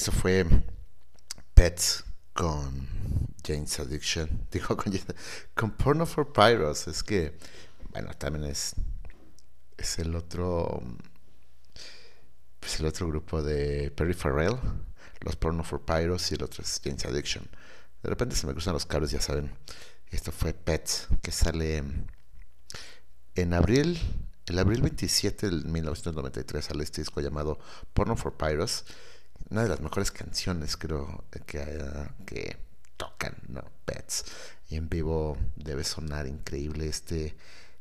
S3: Esto fue Pets con Jane's Addiction. Dijo con, con Porno for Pyros. Es que, bueno, también es, es el otro. Pues el otro grupo de Perry Farrell, los Porno for Pyros y el otro es Jane's Addiction. De repente se me cruzan los cables, ya saben. Esto fue Pets, que sale en abril, el abril 27 del 1993 sale este disco llamado Porno for Pyros. Una de las mejores canciones creo que, que tocan, ¿no? Pets. Y en vivo debe sonar increíble este,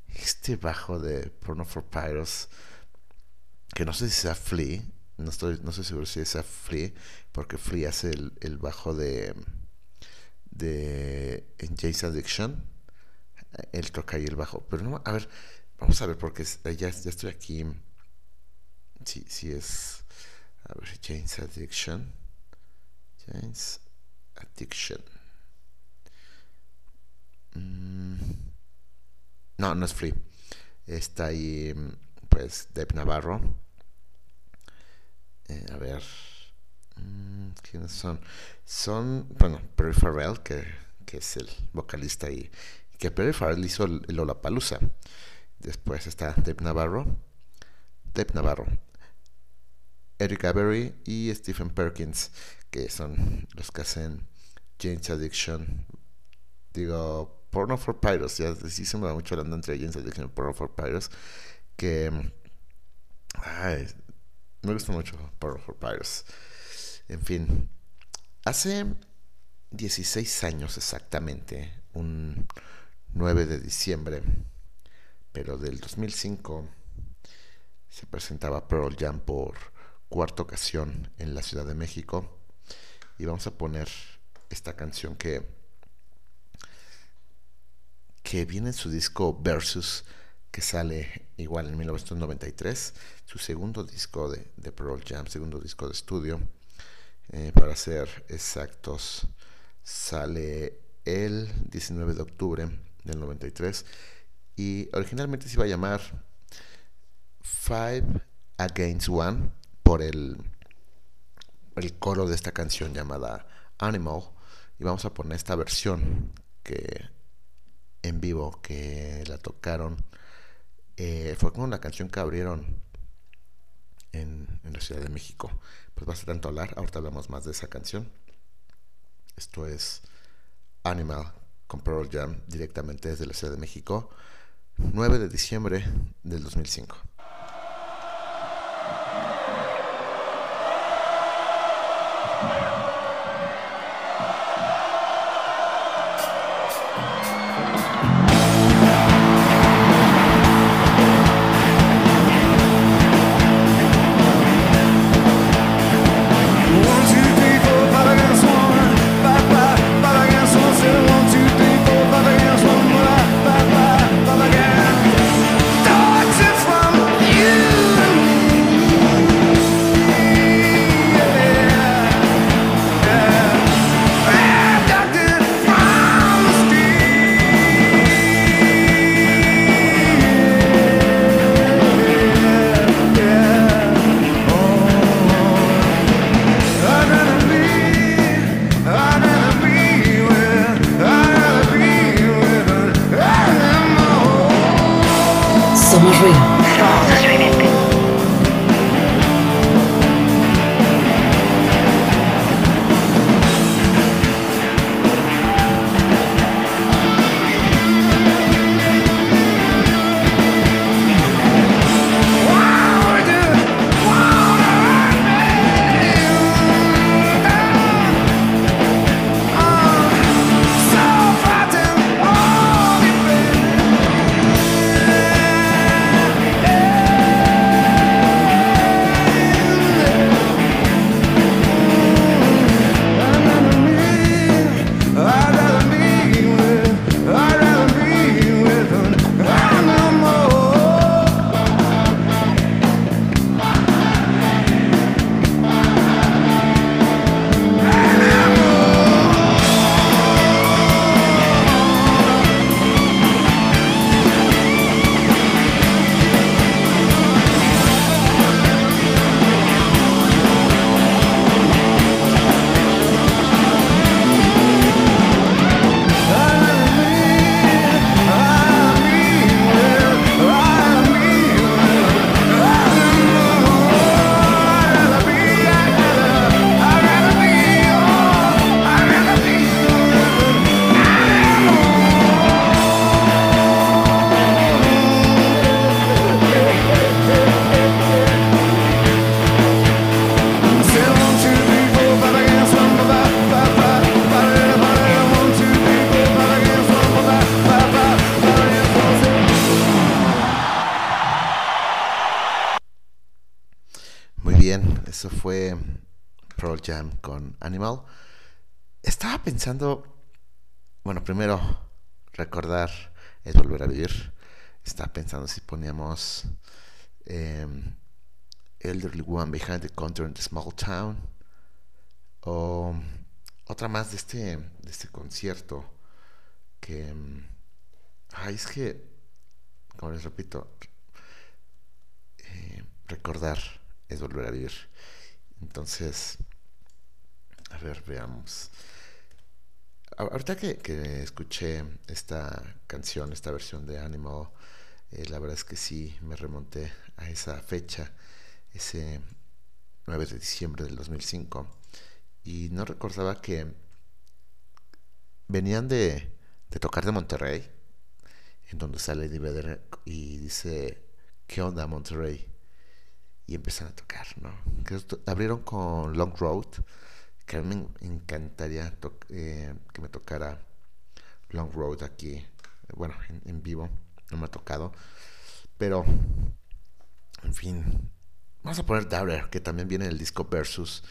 S3: este bajo de Porno for Pyros. Que no sé si sea Flea. No estoy, no estoy seguro si sea Flea. Porque Flea hace el, el bajo de de en Jane's Addiction él toca ahí el bajo pero no a ver vamos a ver porque es- ya, ya estoy aquí si si es a ver Jane's Addiction Jane's Addiction Mm, no no es Free está ahí mm, pues Deb Navarro Eh, a ver Mm, ¿Quiénes son? Son, bueno, Perry Farrell, que, que es el vocalista y que Perry Farrell hizo el el. Después está Dave Navarro. Dave Navarro. Eric Avery y Stephen Perkins, que son los que hacen Jane's Addiction. Digo, Porno for Pyros, ya sí se me va mucho hablando entre Jane's Addiction y Porno for Pyros, que ay, me gusta mucho Porno for Pyros. En fin, hace 16 años exactamente, un 9 de diciembre, pero del 2005, se presentaba Pearl Jam por cuarta ocasión en la Ciudad de México. Y vamos a poner esta canción que, que viene en su disco Versus, que sale igual en 1993, su segundo disco de, de Pearl Jam, segundo disco de estudio. Eh, para ser exactos, sale el 19 de octubre del 93 y originalmente se iba a llamar Five Against One por el, el coro de esta canción llamada Animal. Y vamos a poner esta versión que en vivo que la tocaron eh, fue con una canción que abrieron en, en la Ciudad de México. Pues basta tanto hablar ahorita hablamos más de esa canción. Esto es Animal con Pearl Jam directamente desde la Ciudad de México 9 de diciembre del 2005 pensando, bueno, primero recordar es volver a vivir. Estaba pensando si poníamos em, Elderly Woman Behind the Counter in the Small Town o otra más de este, de este concierto que, em, ay, es que, como les repito, eh, recordar es volver a vivir. Entonces, a ver, veamos. Ahorita que, escuché esta canción, esta versión de Animal, eh, la verdad es que sí me remonté a esa fecha, ese 9 de diciembre del 2005 y no recordaba que venían de, tocar de Monterrey, en donde sale Eddie y dice, ¿qué onda Monterrey? Y empiezan a tocar, ¿no? Abrieron con Long Road, que a mí me encantaría eh, que me tocara Long Road aquí, bueno, en, vivo, no me ha tocado, pero, en fin, vamos a poner Doubter, que también viene en el disco Versus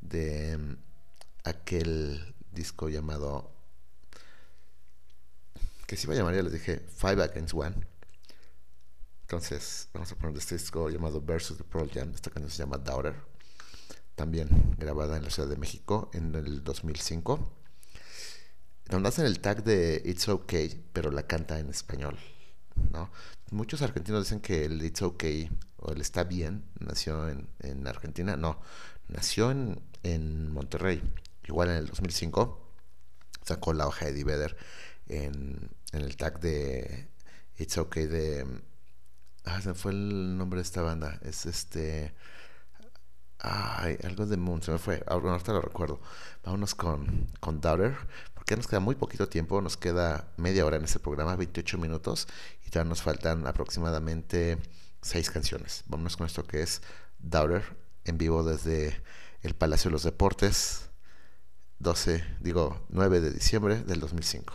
S3: de mm, aquel disco llamado que se iba a llamar, ya les dije, Five Against One. Entonces, vamos a poner este disco llamado Versus de Pearl Jam. Esta canción se llama Daughter. También grabada en la Ciudad de México en el 2005. Donde hacen el tag de It's Okay, pero la canta en español. ¿no? Muchos argentinos dicen que el It's Okay o el Está Bien nació en, en Argentina. No, nació en, en Monterrey. Igual en el 2005 sacó la hoja de Eddie Vedder en, en el tag de It's Okay de... Ah, se fue el nombre de esta banda. Es este... Ay, algo de Moon, se me fue. Ah, bueno, ahorita lo recuerdo. Vámonos con, con Daughter, porque nos queda muy poquito tiempo. Nos queda media hora en este programa, 28 minutos, y todavía nos faltan aproximadamente seis canciones. Vámonos con esto que es Daughter, en vivo desde el Palacio de los Deportes, 12, digo, 9 de diciembre del 2005.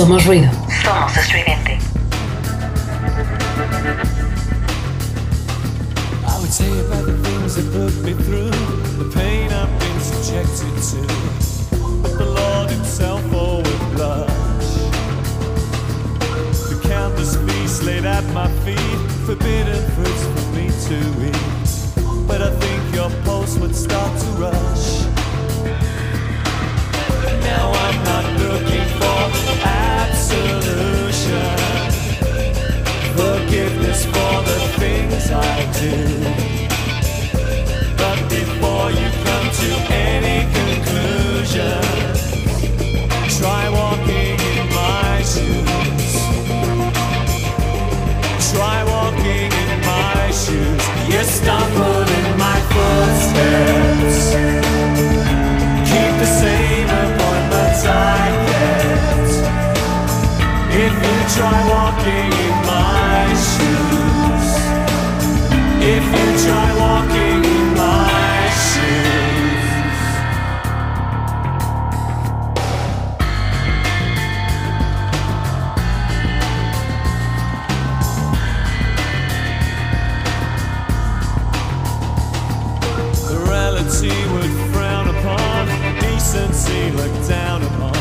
S1: Somos ruido. Somos estridente.
S7: I
S10: would say about the things that put me through, the pain I've been subjected to. But the Lord Himself would blush. The countless feasts laid at my feet, forbidden fruits for me to eat. But I think your pulse would start to rush. Now I'm not looking for forgiveness for the things I do. But before you come to any conclusion, try walking in my shoes. Try walking in my shoes. You stumble in my footsteps. Keep the same appointments I get. If you try walking if you try walking in my shoes, morality would frown upon, decency look down upon.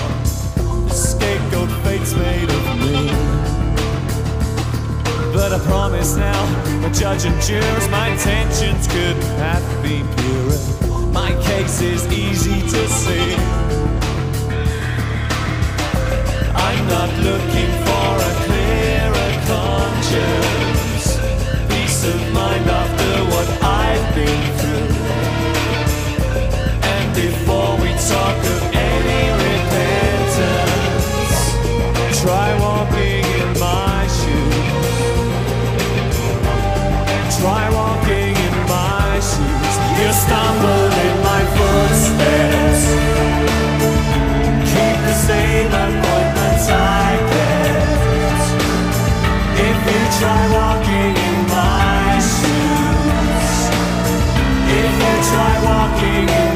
S10: The scapegoat fate's made of me. But I promise now, the judge and jurors, my intentions couldn't have been purer. My case is easy to see. I'm not looking for a clearer conscience, peace of mind after what I've been through. And before we talk walking in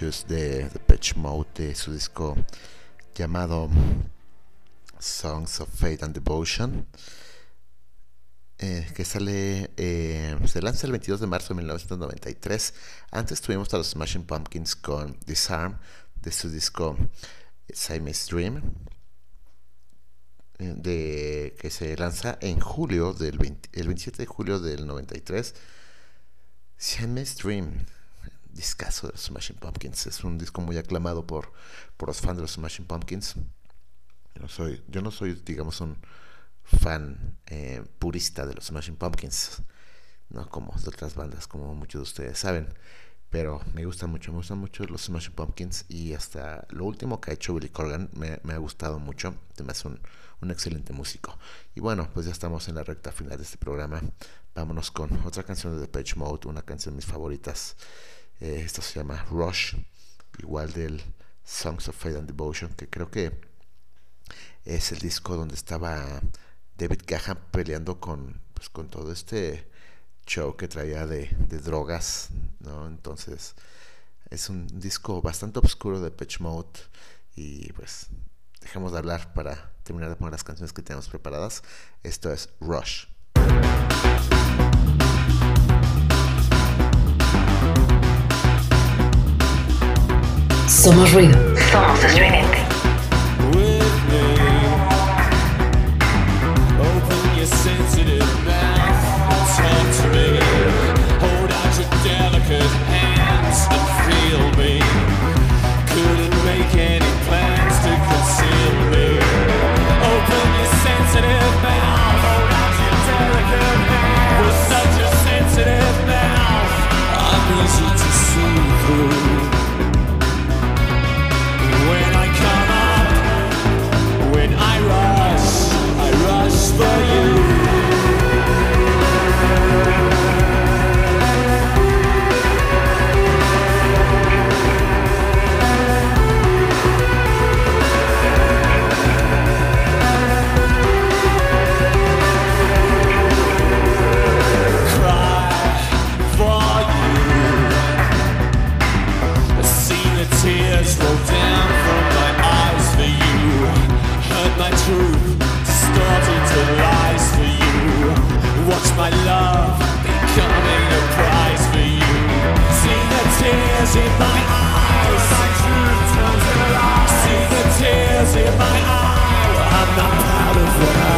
S3: De Pitch Mode de su disco llamado Songs of Faith and Devotion. eh, que sale, eh, se lanza el 22 de marzo de 1993. Antes tuvimos a los Smashing Pumpkins con Disarm de su disco Siamese Dream, eh, de, que se lanza en julio del 20 el 27 de julio del 93. Siamese Dream, discazo de los Smashing Pumpkins, es un disco muy aclamado por, por los fans de los Smashing Pumpkins. Yo no soy, yo no soy digamos, un fan eh, purista de los Smashing Pumpkins, no como de otras bandas, como muchos de ustedes saben. Pero me gusta mucho, me gustan mucho los Smashing Pumpkins y hasta lo último que ha hecho Billy Corgan me, me ha gustado mucho. Me hace un, un excelente músico. Y bueno, pues ya estamos en la recta final de este programa. Vámonos con otra canción de Depeche Mode, una canción de mis favoritas. Eh, esta se llama Rush, igual del Songs of Faith and Devotion, que creo que es el disco donde estaba David Gahan peleando con, pues, con todo este show que traía de, de drogas, ¿no? Entonces es un disco bastante oscuro de Pitch Mode y pues dejemos de hablar para terminar de poner las canciones que tenemos preparadas. Esto es Rush.
S11: Somos ruido. Somos estridente.
S10: with me. Open your sensitive mouth and talk to me. Hold out your delicate hands and feel me. I'm out of that.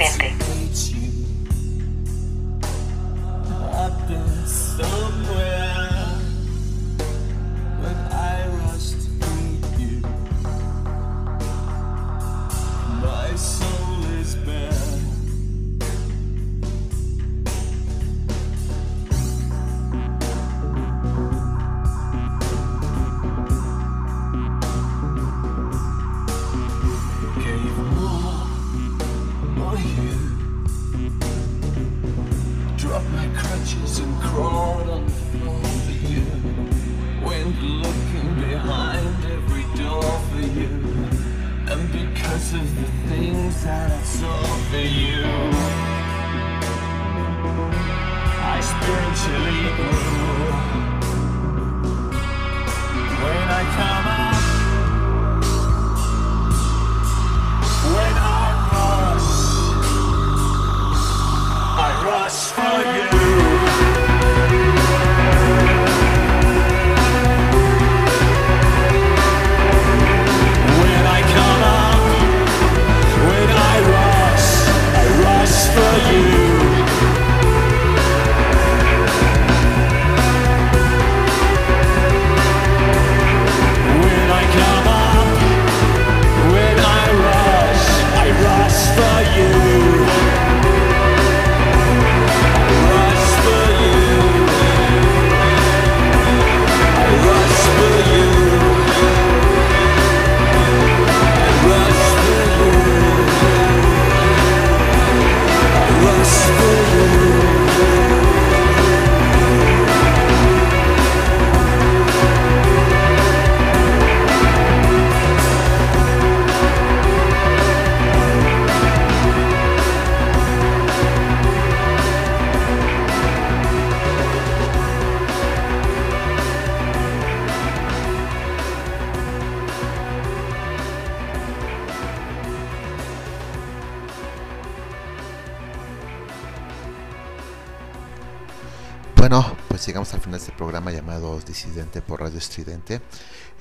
S11: estridente.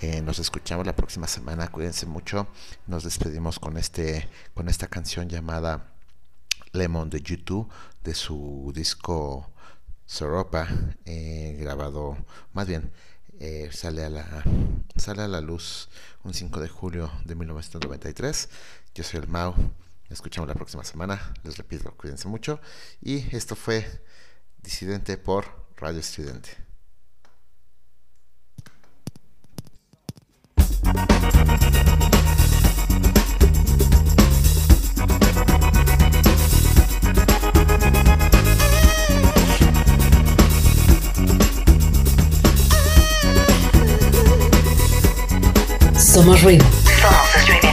S3: Eh, nos escuchamos la próxima semana, cuídense mucho. Nos despedimos con, este, con esta canción llamada Lemon de YouTube de su disco Soropa, eh, grabado más bien. Eh, sale, a la, sale a la luz un 5 de julio de 1993. Yo soy el Mau. Nos escuchamos la próxima semana. Les repito, cuídense mucho. Y esto fue Disidente por Radio Estudiante.
S1: Somos ruido. Somos
S7: ruido.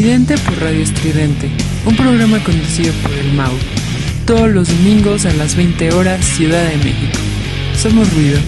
S12: Disidente por Radio Estridente, un programa conducido por el Mau. Todos los domingos a las 20 horas, Ciudad de México. Somos ruido.